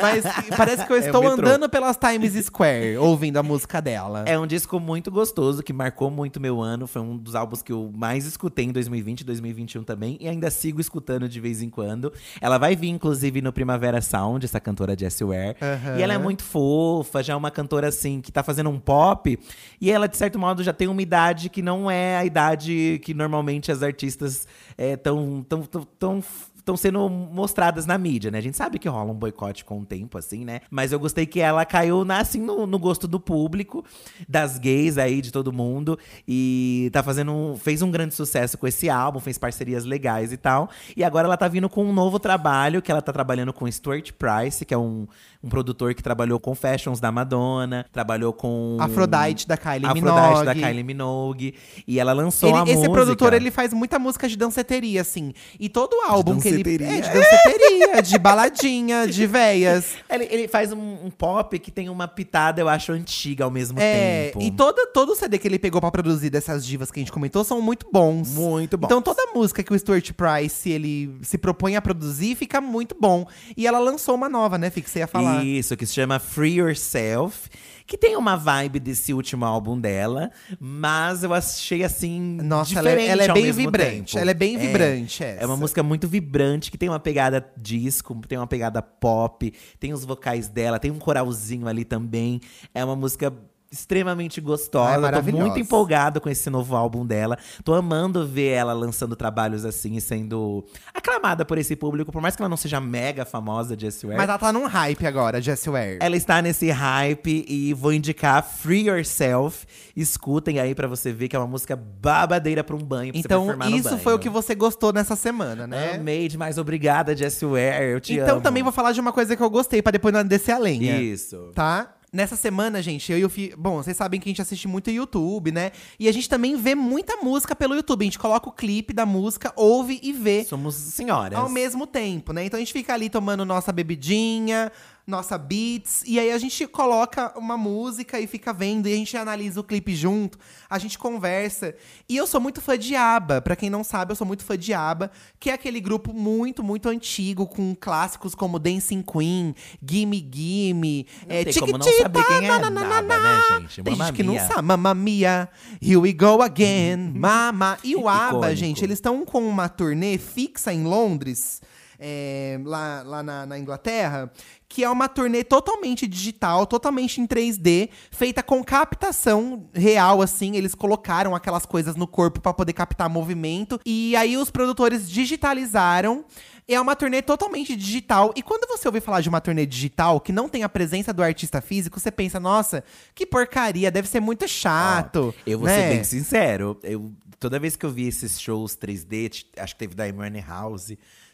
Mas parece que eu É estou metrô. andando pelas Times Square, ouvindo a música dela. É um disco muito gostoso, que marcou muito meu ano. Foi um dos álbuns que eu mais escutei em 2020 2021 também. E ainda sigo escutando de vez em quando. Ela vai vir, inclusive, no Primavera Sound, essa cantora Jessie Ware. Aham. E ela é muito fofa, já é uma cantora, assim, que tá fazendo um pop. E ela, de certo modo, já tem uma idade que não é a idade que normalmente as artistas estão tão, tão, tão estão sendo mostradas na mídia, né? A gente sabe que rola um boicote com o tempo, assim, né? Mas eu gostei que ela caiu, na, assim, no, no gosto do público, das gays aí, de todo mundo. E tá fazendo. fez um grande sucesso com esse álbum, fez parcerias legais e tal. E agora ela tá vindo com um novo trabalho, que ela tá trabalhando com Stuart Price, que é um, um produtor que trabalhou com Fashions da Madonna, trabalhou com. Afrodite da Kylie Afrodite Minogue. da Kylie Minogue. E ela lançou Ele- a esse música. produtor, ele faz muita música de danceteria, assim. E todo álbum que ele. danceteria. É, de danceteria, de baladinha, de véias. Ele, ele faz um, um pop que tem uma pitada, eu acho, antiga ao mesmo É, tempo. e toda, todo o CD que ele pegou pra produzir dessas divas que a gente comentou são muito bons. Muito bons. Então toda música que o Stuart Price ele se propõe a produzir fica muito bom. E ela lançou uma nova, né, Fih, que você Isso, que se chama Free Yourself. Que tem uma vibe desse último álbum dela, mas eu achei assim. Nossa, ela é- ela é bem vibrante, tempo. ela é bem vibrante, essa. É uma música muito vibrante, que tem uma pegada disco, tem uma pegada pop, tem os vocais dela, tem um coralzinho ali também. É uma música extremamente Ah, é gostosa. Tô muito empolgado com esse novo álbum dela. Tô amando ver ela lançando trabalhos assim e sendo aclamada por esse público, por mais que ela não seja mega famosa, Jessie Ware. Mas ela tá num hype agora, Jessie Ware. Ela está nesse hype e vou indicar Free Yourself. Escutem aí pra você ver que é uma música babadeira pra um banho. Pra você Então, isso banho. foi o que você gostou nessa semana, né? Amei demais, obrigada, Jessie Ware. Eu te Então amo. também vou falar de uma coisa que eu gostei, pra depois não descer a lenha. Isso. Tá? Nessa semana, gente, eu e o Fi. Bom, vocês sabem que a gente assiste muito YouTube, né? E a gente também vê muita música pelo YouTube. A gente coloca o clipe da música, ouve e vê Somos senhoras. ao mesmo tempo, né? Então a gente fica ali tomando nossa bebidinha, nossa beats, e aí a gente coloca uma música e fica vendo, e a gente analisa o clipe junto, a gente conversa. E eu sou muito fã de ABBA, pra quem não sabe, eu sou muito fã de ABBA, que é aquele grupo muito, muito antigo, com clássicos como Dancing Queen, Gimme Gimme, Não tem como não saber quem é nananana. ABBA, né, gente? Tem gente que não sabe. Mamma Mia, here we go again, mama. E o ABBA, gente, eles estão com uma turnê fixa em Londres, é, lá, lá na, na Inglaterra, que é uma turnê totalmente digital, totalmente em 3D, feita com captação real, assim. Eles colocaram aquelas coisas no corpo pra poder captar movimento. E aí os produtores digitalizaram. É uma turnê totalmente digital. E quando você ouve falar de uma turnê digital que não tem a presença do artista físico, você pensa, nossa, que porcaria, deve ser muito chato. Eu vou né? ser bem sincero. Eu, toda vez que eu vi esses shows 3D, t- acho que teve da Money House,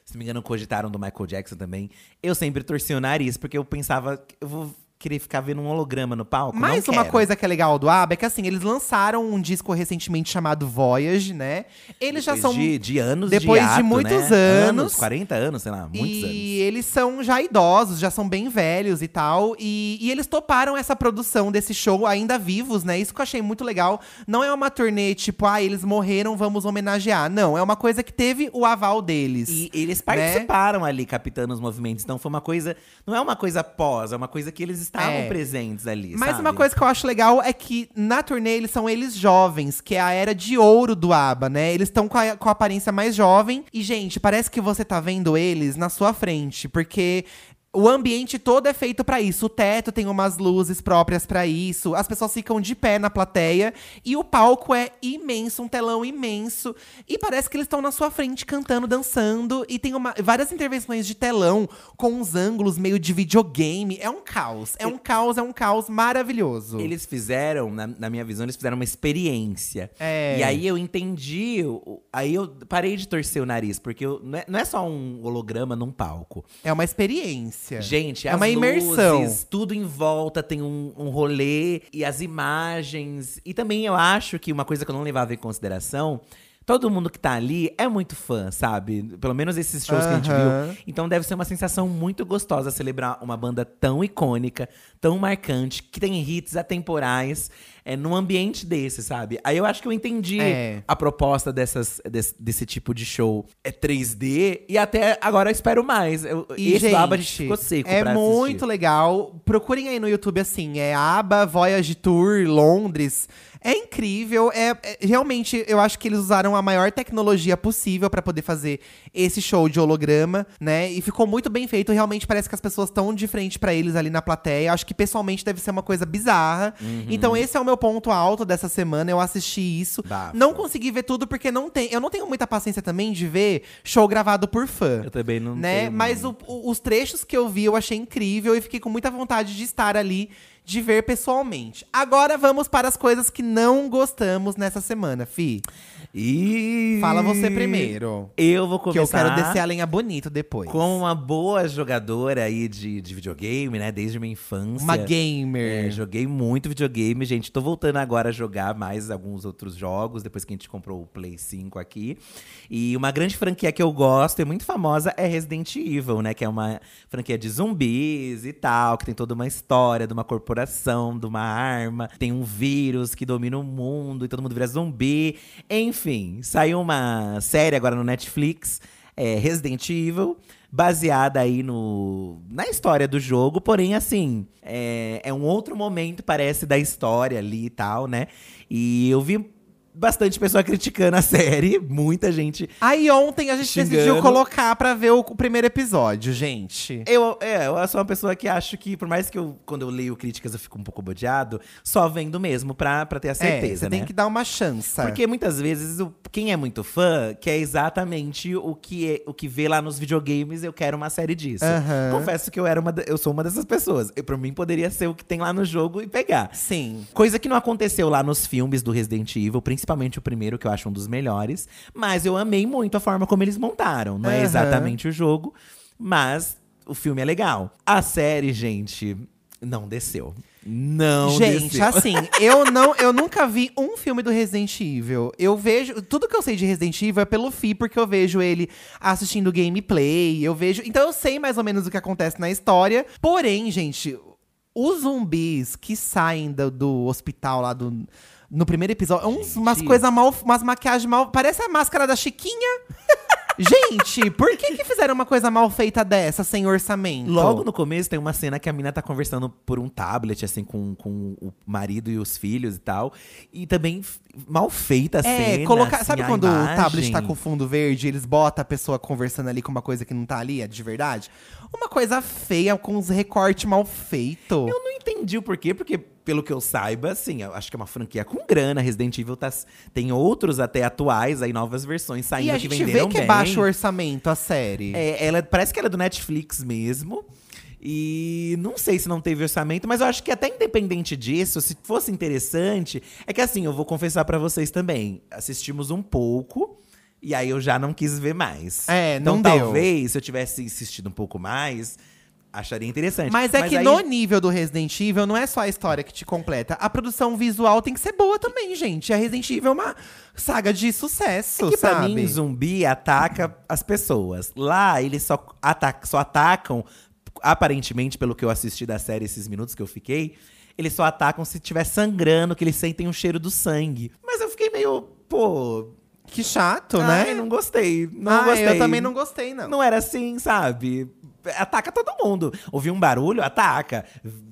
se não me engano, cogitaram do Michael Jackson também. Eu sempre torci o nariz, porque eu pensava, eu vou querer ficar vendo um holograma no palco. Mais uma quero. coisa que é legal do ABBA é que assim, eles lançaram um disco recentemente chamado Voyage, né? Eles já Depois são de, de anos depois de, de ato, muitos né? anos. 40 anos, sei lá, muitos e anos. eles são já idosos, já são bem velhos e tal. E, e eles toparam essa produção desse show ainda vivos, né? Isso que eu achei muito legal. Não é uma turnê tipo, ah, eles morreram, vamos homenagear. Não, é uma coisa que teve o aval deles. E eles né? participaram ali, captando os movimentos. Então foi uma coisa. Não é uma coisa pós, é uma coisa que eles estavam É. presentes ali. Mas sabe? uma coisa que eu acho legal é que na turnê eles são eles jovens, que é a era de ouro do ABBA, né? Eles estão com a, com a aparência mais jovem. E, gente, parece que você tá vendo eles na sua frente, porque O ambiente todo é feito pra isso. O teto tem umas luzes próprias pra isso. As pessoas ficam de pé na plateia e o palco é imenso, um telão imenso. E parece que eles estão na sua frente cantando, dançando e tem uma- várias intervenções de telão com uns ângulos meio de videogame. É um caos. É um caos, é um caos maravilhoso. Eles fizeram, na, na minha visão, eles fizeram uma experiência. É. E aí eu entendi, aí eu parei de torcer o nariz, porque eu- não, é, não é só um holograma num palco. É uma experiência. Gente, é uma imersão. luzes, tudo em volta tem um, um rolê e as imagens. E também eu acho que uma coisa que eu não levava em consideração. Todo mundo que tá ali é muito fã, sabe? Pelo menos esses shows que a gente viu. Então deve ser uma sensação muito gostosa celebrar uma banda tão icônica, tão marcante, que tem hits atemporais, é, num ambiente desse, sabe? Aí eu acho que eu entendi É. a proposta dessas, desse, desse tipo de show. É 3D e até agora eu espero mais. Eu, E, esse gente, aba a gente ficou seco É muito legal. Procurem aí no YouTube assim, é aba Voyage Tour Londres. É incrível, é, é- realmente eu acho que eles usaram a maior tecnologia possível pra poder fazer esse show de holograma, né? E ficou muito bem feito, realmente parece que as pessoas estão de frente pra eles ali na plateia. Acho que pessoalmente deve ser uma coisa bizarra. Uhum. Então esse é o meu ponto alto dessa semana, eu assisti isso. Não consegui ver tudo porque não tem, eu não tenho muita paciência também de ver show gravado por fã Eu também não né? tenho Mas o- o- os trechos que eu vi eu achei incrível e fiquei com muita vontade de estar ali, de ver pessoalmente. Agora vamos para as coisas que não gostamos nessa semana, Fi. E... Fala você primeiro. Eu vou começar Que eu quero descer a lenha bonito depois. com uma boa jogadora aí de, de videogame, né? Desde minha infância. Uma gamer. É, joguei muito videogame, gente. Tô voltando agora a jogar mais alguns outros jogos, depois que a gente comprou o Play 5 aqui. E uma grande franquia que eu gosto e muito famosa é Resident Evil, né? Que é uma franquia de zumbis e tal, que tem toda uma história de uma corporação, de uma arma, tem um vírus que domina o mundo e todo mundo vira zumbi. Enfim, saiu uma série agora no Netflix, é, Resident Evil baseada aí no na história do jogo, porém assim é, é um outro momento parece da história ali e tal, né? E eu vi bastante pessoa criticando a série, muita gente. Aí ontem a gente decidiu Xingando. colocar pra ver o, o primeiro episódio, gente. Eu, é, eu sou uma pessoa que acho que, por mais que eu, quando eu leio críticas, eu fico um pouco bodeado, só vendo mesmo pra, pra ter a é, certeza, você né? tem que dar uma chance. Porque muitas vezes o- quem é muito fã quer exatamente o que, é, o que vê lá nos videogames, eu quero uma série disso. Aham. Confesso que eu era uma, eu sou uma dessas pessoas. E pra mim poderia ser o que tem lá no jogo e pegar. Sim. Coisa que não aconteceu lá nos filmes do Resident Evil, principalmente o primeiro, que eu acho um dos melhores. Mas eu amei muito a forma como eles montaram. Não é exatamente o jogo, mas o filme é legal. A série, gente, não desceu. Não Gente, desceu. assim, eu não, eu nunca vi um filme do Resident Evil. Eu vejo, tudo que eu sei de Resident Evil é pelo Fi, porque eu vejo ele assistindo gameplay, eu vejo, então eu sei mais ou menos o que acontece na história. Porém, gente, os zumbis que saem do, do hospital lá do no primeiro episódio, uns, umas coisas mal, umas maquiagens mal, parece a máscara da Chiquinha. Gente, por que que fizeram uma coisa mal feita dessa, sem orçamento? Logo no começo tem uma cena que a mina tá conversando por um tablet, assim, com, com o marido e os filhos e tal. E também mal feita a É, cena. colocar. assim, sabe quando imagem. o tablet tá com fundo verde, eles botam a pessoa conversando ali com uma coisa que não tá ali, é de verdade? Uma coisa feia, com uns recortes mal feitos. Eu não entendi o porquê, porque, pelo que eu saiba, assim, eu acho que é uma franquia com grana. Resident Evil tá, tem outros até atuais, aí novas versões saindo E a que gente vê venderam que é bem. baixo orçamento a série. É, ela parece que ela é do Netflix mesmo. E não sei se não teve orçamento, mas eu acho que até independente disso, se fosse interessante, é que assim, eu vou confessar pra vocês também, assistimos um pouco e aí eu já não quis ver mais. É, então não deu. talvez se eu tivesse insistido um pouco mais, acharia interessante. Mas é que aí- no nível do Resident Evil, não é só a história que te completa. A produção visual tem que ser boa também, gente. A Resident Evil é uma saga de sucesso, É que pra sabe? mim, zumbi ataca as pessoas. Lá, eles só, ata só atacam, aparentemente, pelo que eu assisti da série, esses minutos que eu fiquei, eles só atacam se estiver sangrando, que eles sentem o cheiro do sangue. Mas eu fiquei meio, pô. Que chato, ai, né? não gostei. Não ah, gostei. eu também não gostei, não. Não era assim, sabe? Ataca todo mundo. Ouvi um barulho, ataca.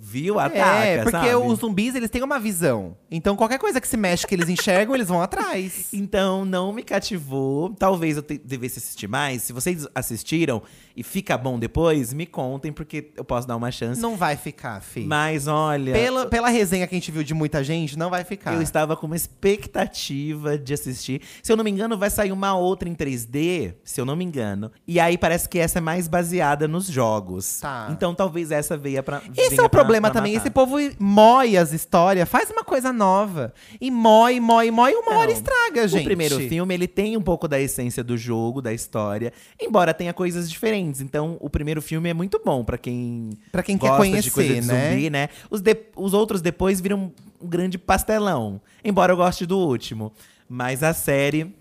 Viu? Ataca, é, porque sabe? os zumbis, eles têm uma visão. Então, qualquer coisa que se mexe, que eles enxergam, eles vão atrás. Então, não me cativou. Talvez eu te- devesse assistir mais. Se vocês assistiram e fica bom depois, me contem, porque eu posso dar uma chance. Não vai ficar, fi. Mas olha, Pela, pela resenha que a gente viu de muita gente, não vai ficar. eu estava com uma expectativa de assistir. Se eu não me engano, vai sair uma outra em 3D, se eu não me engano. E aí parece que essa é mais baseada nos jogos. Tá. Então talvez essa veia pra. Esse é o pra- problema pra também. matar. Esse povo mói as histórias, faz uma coisa nova. E mói, mói, mói, uma hora Não. estraga, gente. O primeiro filme, ele tem um pouco da essência do jogo, da história, embora tenha coisas diferentes. Então, o primeiro filme é muito bom pra quem Pra quem quer gosta conhecer, de coisa de né? zumbi, né? Os, de- os outros depois viram um grande pastelão, embora eu goste do último. Mas a série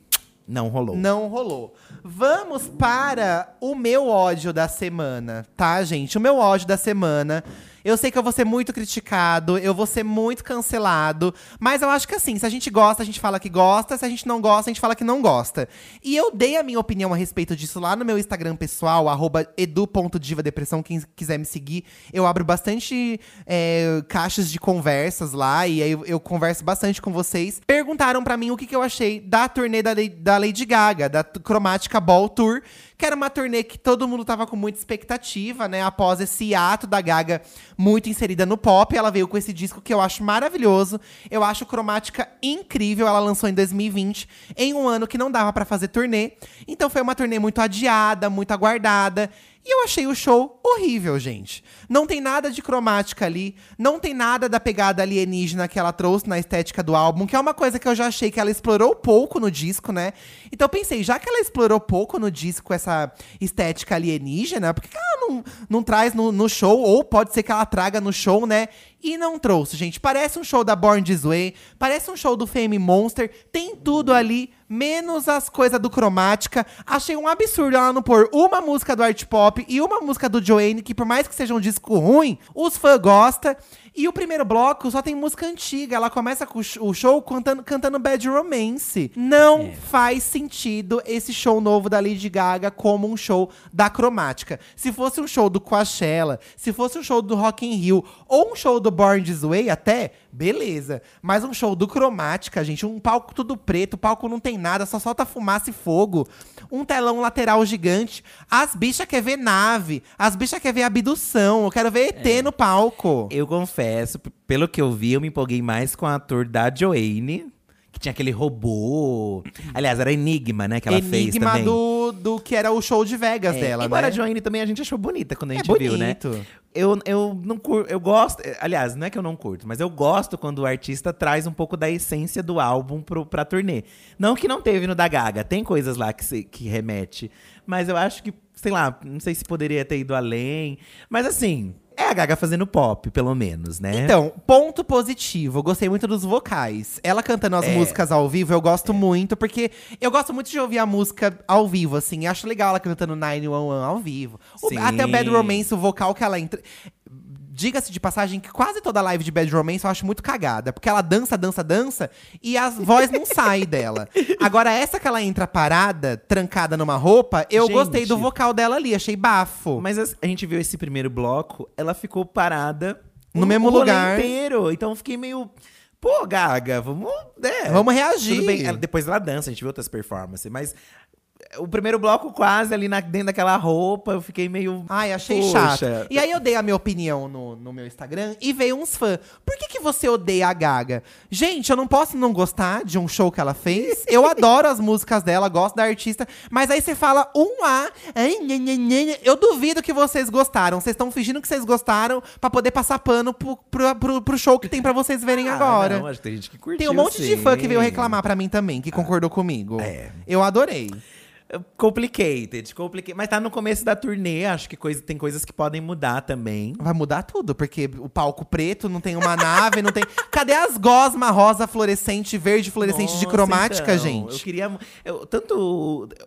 não rolou. Não rolou. Vamos para o meu ódio da semana, tá, gente? O meu ódio da semana. Eu sei que eu vou ser muito criticado, eu vou ser muito cancelado, mas eu acho que assim, se a gente gosta, a gente fala que gosta, se a gente não gosta, a gente fala que não gosta. E eu dei a minha opinião a respeito disso lá no meu Instagram pessoal, edu.divadepressão, quem quiser me seguir. Eu abro bastante é, caixas de conversas lá, e aí eu, eu converso bastante com vocês. Perguntaram pra mim o que, que eu achei da turnê da, da Lady Gaga, da Chromatica Ball Tour, que era uma turnê que todo mundo tava com muita expectativa, né? Após esse ato da Gaga muito inserida no pop, ela veio com esse disco que eu acho maravilhoso. Eu acho Chromatica incrível. Ela lançou em 2020, em um ano que não dava pra fazer turnê. Então foi uma turnê muito adiada, muito aguardada. E eu achei o show horrível, gente. Não tem nada de cromática ali, não tem nada da pegada alienígena que ela trouxe na estética do álbum, que é uma coisa que eu já achei que ela explorou pouco no disco, né? Então eu pensei, já que ela explorou pouco no disco essa estética alienígena, por que ela não, não traz no, no show? Ou pode ser que ela traga no show, né? E não trouxe, gente. Parece um show da Born This Way, parece um show do Fame Monster, tem tudo ali, menos as coisas do cromática. Achei um absurdo ela não pôr uma música do art pop e uma música do Joanne, que por mais que seja um disco ruim, os fãs gostam. E o primeiro bloco só tem música antiga. Ela começa com o sh- o show cantando, cantando Bad Romance. Não faz sentido esse show novo da Lady Gaga como um show da cromática. Se fosse um show do Coachella, se fosse um show do Rock in Rio, ou um show do Born This Way até, beleza. Mas um show do cromática, gente, um palco tudo preto, o palco não tem nada, só solta fumaça e fogo. Um telão lateral gigante. As bichas querem ver nave, as bichas querem ver abdução, eu quero ver ET no palco. Eu confesso, pelo que eu vi, eu me empolguei mais com a ator da Joanne, que tinha aquele robô. Aliás, era Enigma, né? Que ela fez Enigma também. do, do que era o show de Vegas É, dela, embora né? a Joanne também a gente achou bonita quando a É gente viu, né? bonito. Eu, eu não curto, eu gosto, eh, aliás, não é que eu não curto, mas eu gosto quando o artista traz um pouco da essência do álbum pro, pra turnê. Não que não teve no da Gaga, tem coisas lá que, se, que remete, mas eu acho que, sei lá, não sei se poderia ter ido além, mas assim, é a Gaga fazendo pop, pelo menos, né? Então, ponto positivo. Eu gostei muito dos vocais. Ela cantando as É. músicas ao vivo, eu gosto muito, porque eu gosto muito de ouvir a música ao vivo, assim. Acho legal ela cantando 911 ao vivo. O- até o Bad Romance, o vocal que ela entra. Diga-se de passagem que quase toda live de Bad Romance eu acho muito cagada. Porque ela dança, dança, dança e a voz não sai dela. Agora, essa que ela entra parada, trancada numa roupa, eu Gente. gostei do vocal dela ali, achei bafo. Mas as- a gente viu esse primeiro bloco, ela ficou parada No o- mesmo o lugar. inteiro. Então eu fiquei meio. Pô, Gaga, vamos. Né? Vamos reagir. Tudo bem, ela- depois ela dança, a gente viu outras performances, mas. O primeiro bloco quase ali na- dentro daquela roupa, eu fiquei meio. Ai, achei Poxa. chato. E aí eu dei a minha opinião no, no meu Instagram e veio uns fãs. Por que, que você odeia a Gaga? Gente, eu não posso não gostar de um show que ela fez. Eu adoro as músicas dela, gosto da artista. Mas aí você fala um A. Eu duvido que vocês gostaram. Vocês estão fingindo que vocês gostaram pra poder passar pano pro, pro, pro- pro show que tem pra vocês verem Ah, agora. Não, tem gente que curtiu. Tem um monte de fã que veio sim. reclamar pra mim também, que concordou comigo. É. Eu adorei. Complicated, complicated. Mas tá no começo da turnê, acho que coisa, tem coisas que podem mudar também. Vai mudar tudo, porque o palco preto não tem uma nave, não tem. Cadê as gosma rosa fluorescente, verde fluorescente de Nossa, cromática, então, gente? Eu queria. eu- tanto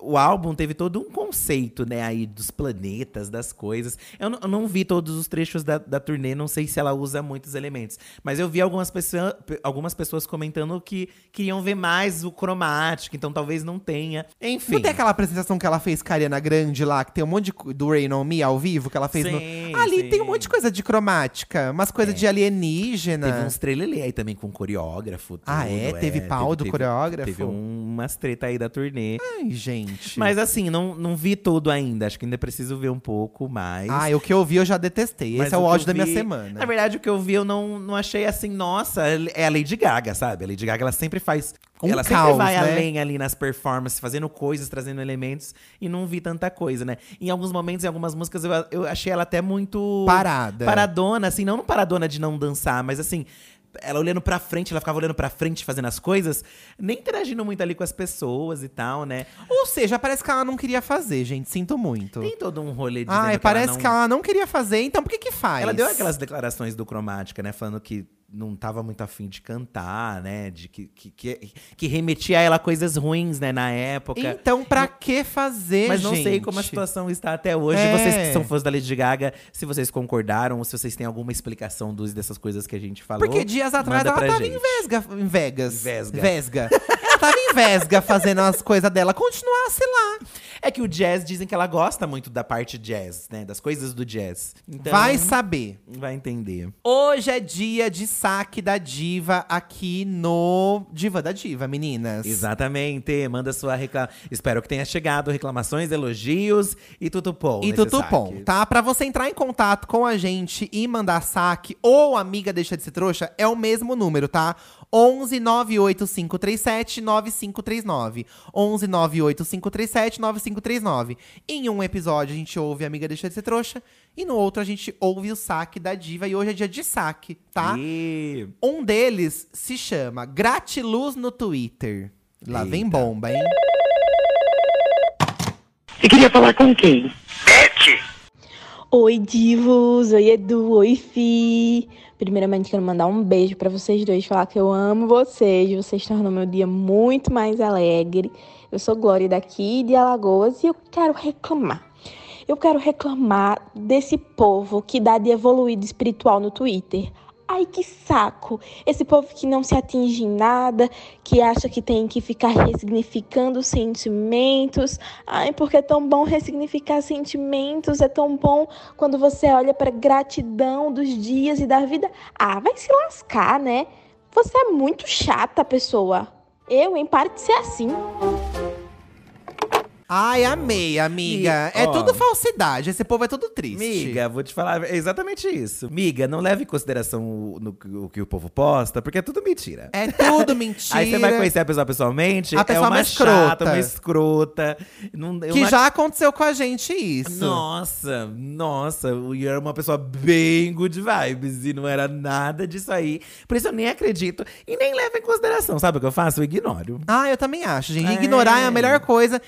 o, o álbum teve todo um conceito, né, aí dos planetas, das coisas. Eu, não- eu não vi todos os trechos da, da turnê, não sei se ela usa muitos elementos. Mas eu vi algumas, pessoa, pe- algumas pessoas comentando que queriam ver mais o cromático, então talvez não tenha. Enfim. Não tem aquela apresentação que ela fez com a Ariana Grande lá, que tem um monte de, do Rain On Me ao vivo, que ela fez Sim, no. Ali sim. tem um monte de coisa de cromática, umas coisas de alienígena. Teve uns trelelê aí também com coreógrafo. Né? Ah, tudo, é? Teve pau do coreógrafo? Teve um- umas treta aí da turnê. Ai, gente. Mas assim, não, não vi tudo ainda. Acho que ainda preciso ver um pouco mais. Ai, o que eu vi eu já detestei. Mas Esse é o ódio eu da minha semana. Na verdade, o que eu vi, eu não, não achei assim, nossa, é a Lady Gaga, sabe? A Lady Gaga, ela sempre faz. Um ela caos, sempre vai né? além ali nas performances, fazendo coisas, trazendo elementos, e não vi tanta coisa, né? Em alguns momentos, em algumas músicas, eu, eu achei ela até muito. Parada. Paradona, assim, não paradona de não dançar, mas assim. Ela olhando pra frente, ela ficava olhando pra frente, fazendo as coisas, nem interagindo muito ali com as pessoas e tal, né? Ou seja, parece que ela não queria fazer, gente. Sinto muito. Tem todo um rolê Ai, que parece ela não... que ela não queria fazer, então por que que faz? Ela deu aquelas declarações do Cromática, né? Falando que não tava muito afim de cantar, né? De que, que, que, que remetia a ela coisas ruins, né? Na época. Então pra que fazer, Mas não sei gente? como a situação está até hoje. É. Vocês que são fãs da Lady Gaga, se vocês concordaram, ou se vocês têm alguma explicação dos, dessas coisas que a gente falou. Porque dias atrás ela pra tava gente. em Vesga, em Vegas. Vesga. Vesga. ela tava em Vesga fazendo as coisas dela. Continuasse lá. É que o jazz dizem que ela gosta muito da parte jazz, né? Das coisas do jazz. Então, Vai saber. Vai entender. Hoje é dia de saque da diva aqui no Diva da Diva, meninas. Exatamente. Manda sua reclamação. Espero que tenha chegado reclamações, elogios e tutupom. E tutupom, saque. tá? Pra você entrar em contato com a gente e mandar saque ou amiga deixa de ser trouxa, é o mesmo número, tá? 11 98537 9539. 11 98537 9539. Em um episódio a gente ouve Amiga Deixa de Ser Trouxa e no outro a gente ouve o saque da diva e hoje é dia de saque, tá? E... Um deles se chama Gratiluz no Twitter. Lá vem Eita. bomba, hein? Você queria falar com quem? Oi, divos! Oi, Edu! Oi, Fi! Primeiramente, quero mandar um beijo pra vocês dois, falar que eu amo vocês. Vocês tornam meu dia muito mais alegre. Eu sou Glória daqui de Alagoas e eu quero reclamar. Eu quero reclamar desse povo que dá de evoluído espiritual no Twitter. Ai, que saco! Esse povo que não se atinge em nada, que acha que tem que ficar ressignificando sentimentos. Ai, porque é tão bom ressignificar sentimentos, é tão bom quando você olha para gratidão dos dias e da vida. Ah, vai se lascar, né? Você é muito chata, pessoa. Eu, hein? Pare de ser assim. Ai, amei, amiga. E, é ó. tudo falsidade. Esse povo é tudo triste. Miga, vou te falar é exatamente isso. Miga, não leve em consideração o, no- o que o povo posta, porque é tudo mentira. É tudo mentira. Aí você vai conhecer a pessoa pessoalmente, A pessoa é uma mais chata, escrota. uma escrota. Não, eu Que não já aconteceu com a gente isso. Nossa, nossa, o Ian era uma pessoa bem good vibes e não era nada disso aí. Por isso eu nem acredito e nem levo em consideração. Sabe o que eu faço? Eu ignoro. Ah, eu também acho, gente. É. Ignorar é a melhor coisa.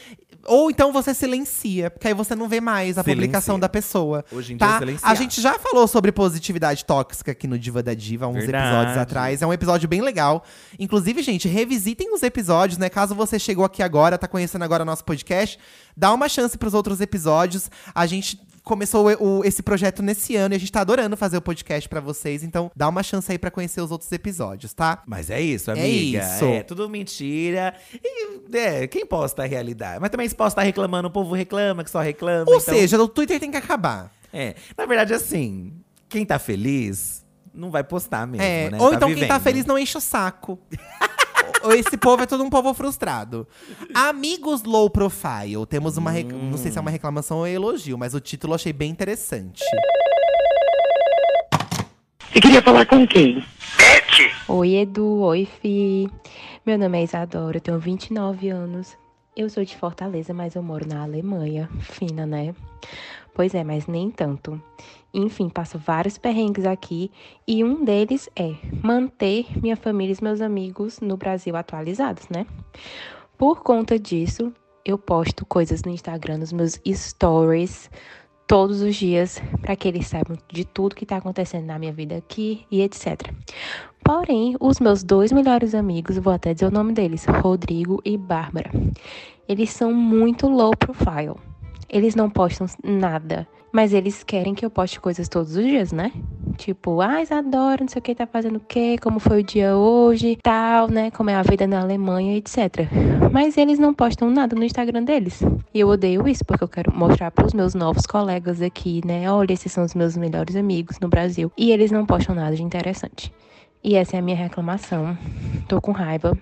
Ou então você silencia, porque aí você não vê mais a Silencia. publicação da pessoa. Hoje em dia tá? é silenciar. A gente já falou sobre positividade tóxica aqui no Diva da Diva, uns Verdade. episódios atrás. É um episódio bem legal. Inclusive, gente, revisitem os episódios, né? Caso você chegou aqui agora, tá conhecendo agora nosso podcast, dá uma chance pros outros episódios. A gente começou o- o- esse projeto nesse ano e a gente tá adorando fazer o podcast pra vocês. Então, dá uma chance aí pra conhecer os outros episódios, tá? Mas é isso, amiga. isso. É tudo mentira. E é, quem posta a realidade? Mas também se posta reclamando, o povo reclama, que só reclama. Ou então- seja, o Twitter tem que acabar. É, na verdade, assim, quem tá feliz não vai postar mesmo, É, né? ou Tá então quem tá vivendo. feliz não enche o saco. Ou Esse povo é todo um povo frustrado. Amigos low profile. Temos uma. rec- Não sei se é uma reclamação ou elogio, mas o título eu achei bem interessante. Você queria falar com quem? Oi, Edu. Oi, Fi. Meu nome é Isadora, eu tenho 29 anos. Eu sou de Fortaleza, mas eu moro na Alemanha. Fina, né? Pois é, mas nem tanto. Enfim, passo vários perrengues aqui e um deles é manter minha família e meus amigos no Brasil atualizados, né? Por conta disso, eu posto coisas no Instagram, nos meus stories, todos os dias, para que eles saibam de tudo que tá acontecendo na minha vida aqui e etc. Porém, os meus dois melhores amigos, vou até dizer o nome deles, Rodrigo e Bárbara, eles são muito low profile. Eles não postam nada Mas eles querem que eu poste coisas todos os dias, né? Tipo, ai, adoro, não sei o que, tá fazendo o quê, como foi o dia hoje, tal, né? Como é a vida na Alemanha, etc. Mas eles não postam nada no Instagram deles. E eu odeio isso, porque eu quero mostrar pros meus novos colegas aqui, né? Olha, esses são os meus melhores amigos no Brasil. E eles não postam nada de interessante. E essa é a minha reclamação. Tô com raiva.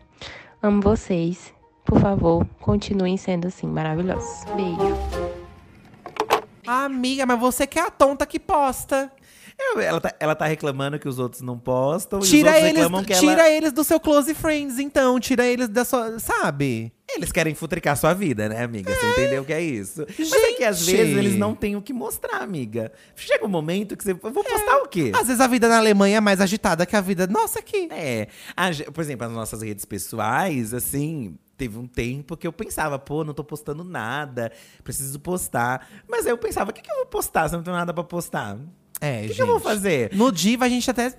Amo vocês. Por favor, continuem sendo assim maravilhosos. Beijo. Amiga, mas você que é a tonta que posta. Eu- ela, tá, ela tá reclamando que os outros não postam. e os Tira eles, reclamam que tira ela... eles do seu close friends, então. Tira eles da sua. Sabe? Eles querem futricar sua vida, né, amiga? Você entendeu o que é isso? Mas é que às Gente. vezes eles não têm o que mostrar, amiga. Chega um momento que você. Eu vou postar o quê? Às vezes a vida na Alemanha é mais agitada que a vida nossa aqui. É. A por exemplo, as nossas redes pessoais, assim. Teve um tempo que eu pensava, pô, não tô postando nada, preciso postar. Mas aí eu pensava, o que, que eu vou postar se eu não tenho nada pra postar? É, O que, que eu vou fazer? No Diva a gente até.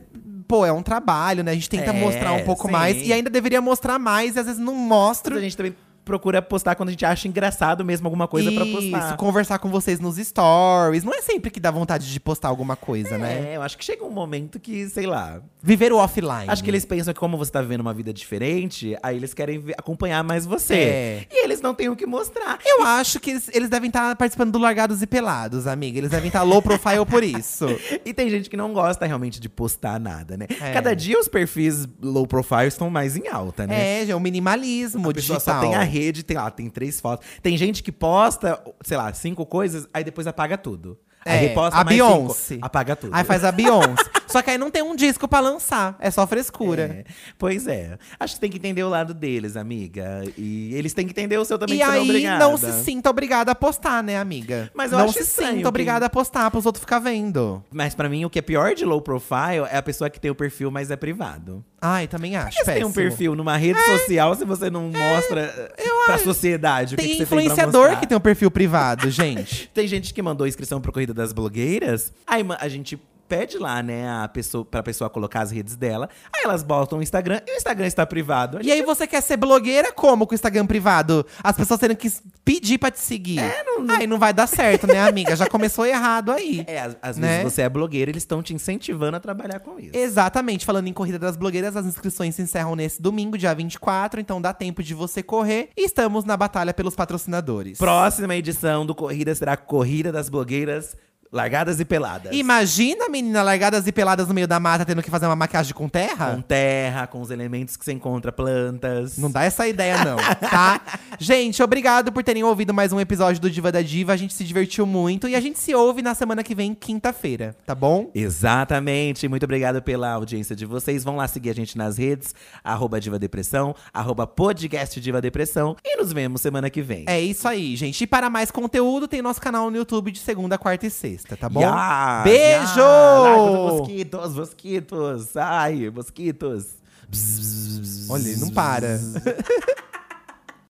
Pô, é um trabalho, né? A gente tenta É, mostrar um pouco sim. mais. E ainda deveria mostrar mais, e às vezes não mostra. Mas a gente também procura postar quando a gente acha engraçado mesmo alguma coisa pra postar. Isso, conversar com vocês nos stories. Não é sempre que dá vontade de postar alguma coisa, né? É, eu acho que chega um momento que, sei lá. Viver o offline. Acho que eles pensam que como você tá vivendo uma vida diferente, aí eles querem acompanhar mais você. É. E eles não têm o que mostrar. Eu acho que eles, eles devem estar participando do Largados e Pelados, amiga. Eles devem estar low profile por isso. E tem gente que não gosta realmente de postar nada, né? É. Cada dia os perfis low profile estão mais em alta, né? É, é o minimalismo A digital. só tem a rede, tem lá, tem três fotos. Tem gente que posta, sei lá, cinco coisas, aí depois apaga tudo. Aí É, reposta a mais Beyoncé. cinco, apaga tudo. Aí faz a Beyoncé. Só que aí não tem um disco pra lançar. É só frescura. É, pois é. Acho que tem que entender o lado deles, amiga. E eles têm que entender o seu também, E que é aí obrigada. não se sinta obrigada a postar, né, amiga? Mas eu não acho se sinta obrigada a postar pros outros ficar vendo. Mas pra mim, o que é pior de low profile é a pessoa que tem o perfil, mas é privado. Ai, também acho. Porque você tem um perfil numa rede social se você não mostra eh, pra sociedade o que, Tem que você tem influenciador que tem um perfil privado, gente. Tem gente que mandou inscrição pro Corrida das Blogueiras. Aí a gente pede lá, né, a pessoa, pra pessoa colocar as redes dela. Aí elas botam o Instagram e o Instagram está privado. A E aí você quer ser blogueira como com o Instagram privado? As pessoas tendo que pedir pra te seguir. É, Aí não vai dar certo, né, amiga? Já começou errado aí. É, às, às Né? vezes você é blogueira, eles estão te incentivando a trabalhar com isso. Exatamente. Falando em Corrida das Blogueiras, as inscrições se encerram nesse domingo, dia 24. Então dá tempo de você correr. E estamos na batalha pelos patrocinadores. Próxima edição do Corrida será Corrida das Blogueiras Largadas e Peladas. Imagina, menina, largadas e peladas no meio da mata, tendo que fazer uma maquiagem com terra? Com terra, com os elementos que você encontra, plantas. Não dá essa ideia, não, tá? gente, obrigado por terem ouvido mais um episódio do Diva da Diva. A gente se divertiu muito e a gente se ouve na semana que vem, quinta-feira, tá bom? Exatamente. Muito obrigado pela audiência de vocês. Vão lá seguir a gente nas redes, arroba Diva Depressão, arroba podcast Diva Depressão. E nos vemos semana que vem. É isso aí, gente. E para mais conteúdo, tem nosso canal no YouTube de segunda, quarta e sexta, tá bom? Ya, Beijo! os mosquitos, mosquitos. Ai, mosquitos. Bzz, bzz, bzz, Olha, ele não para.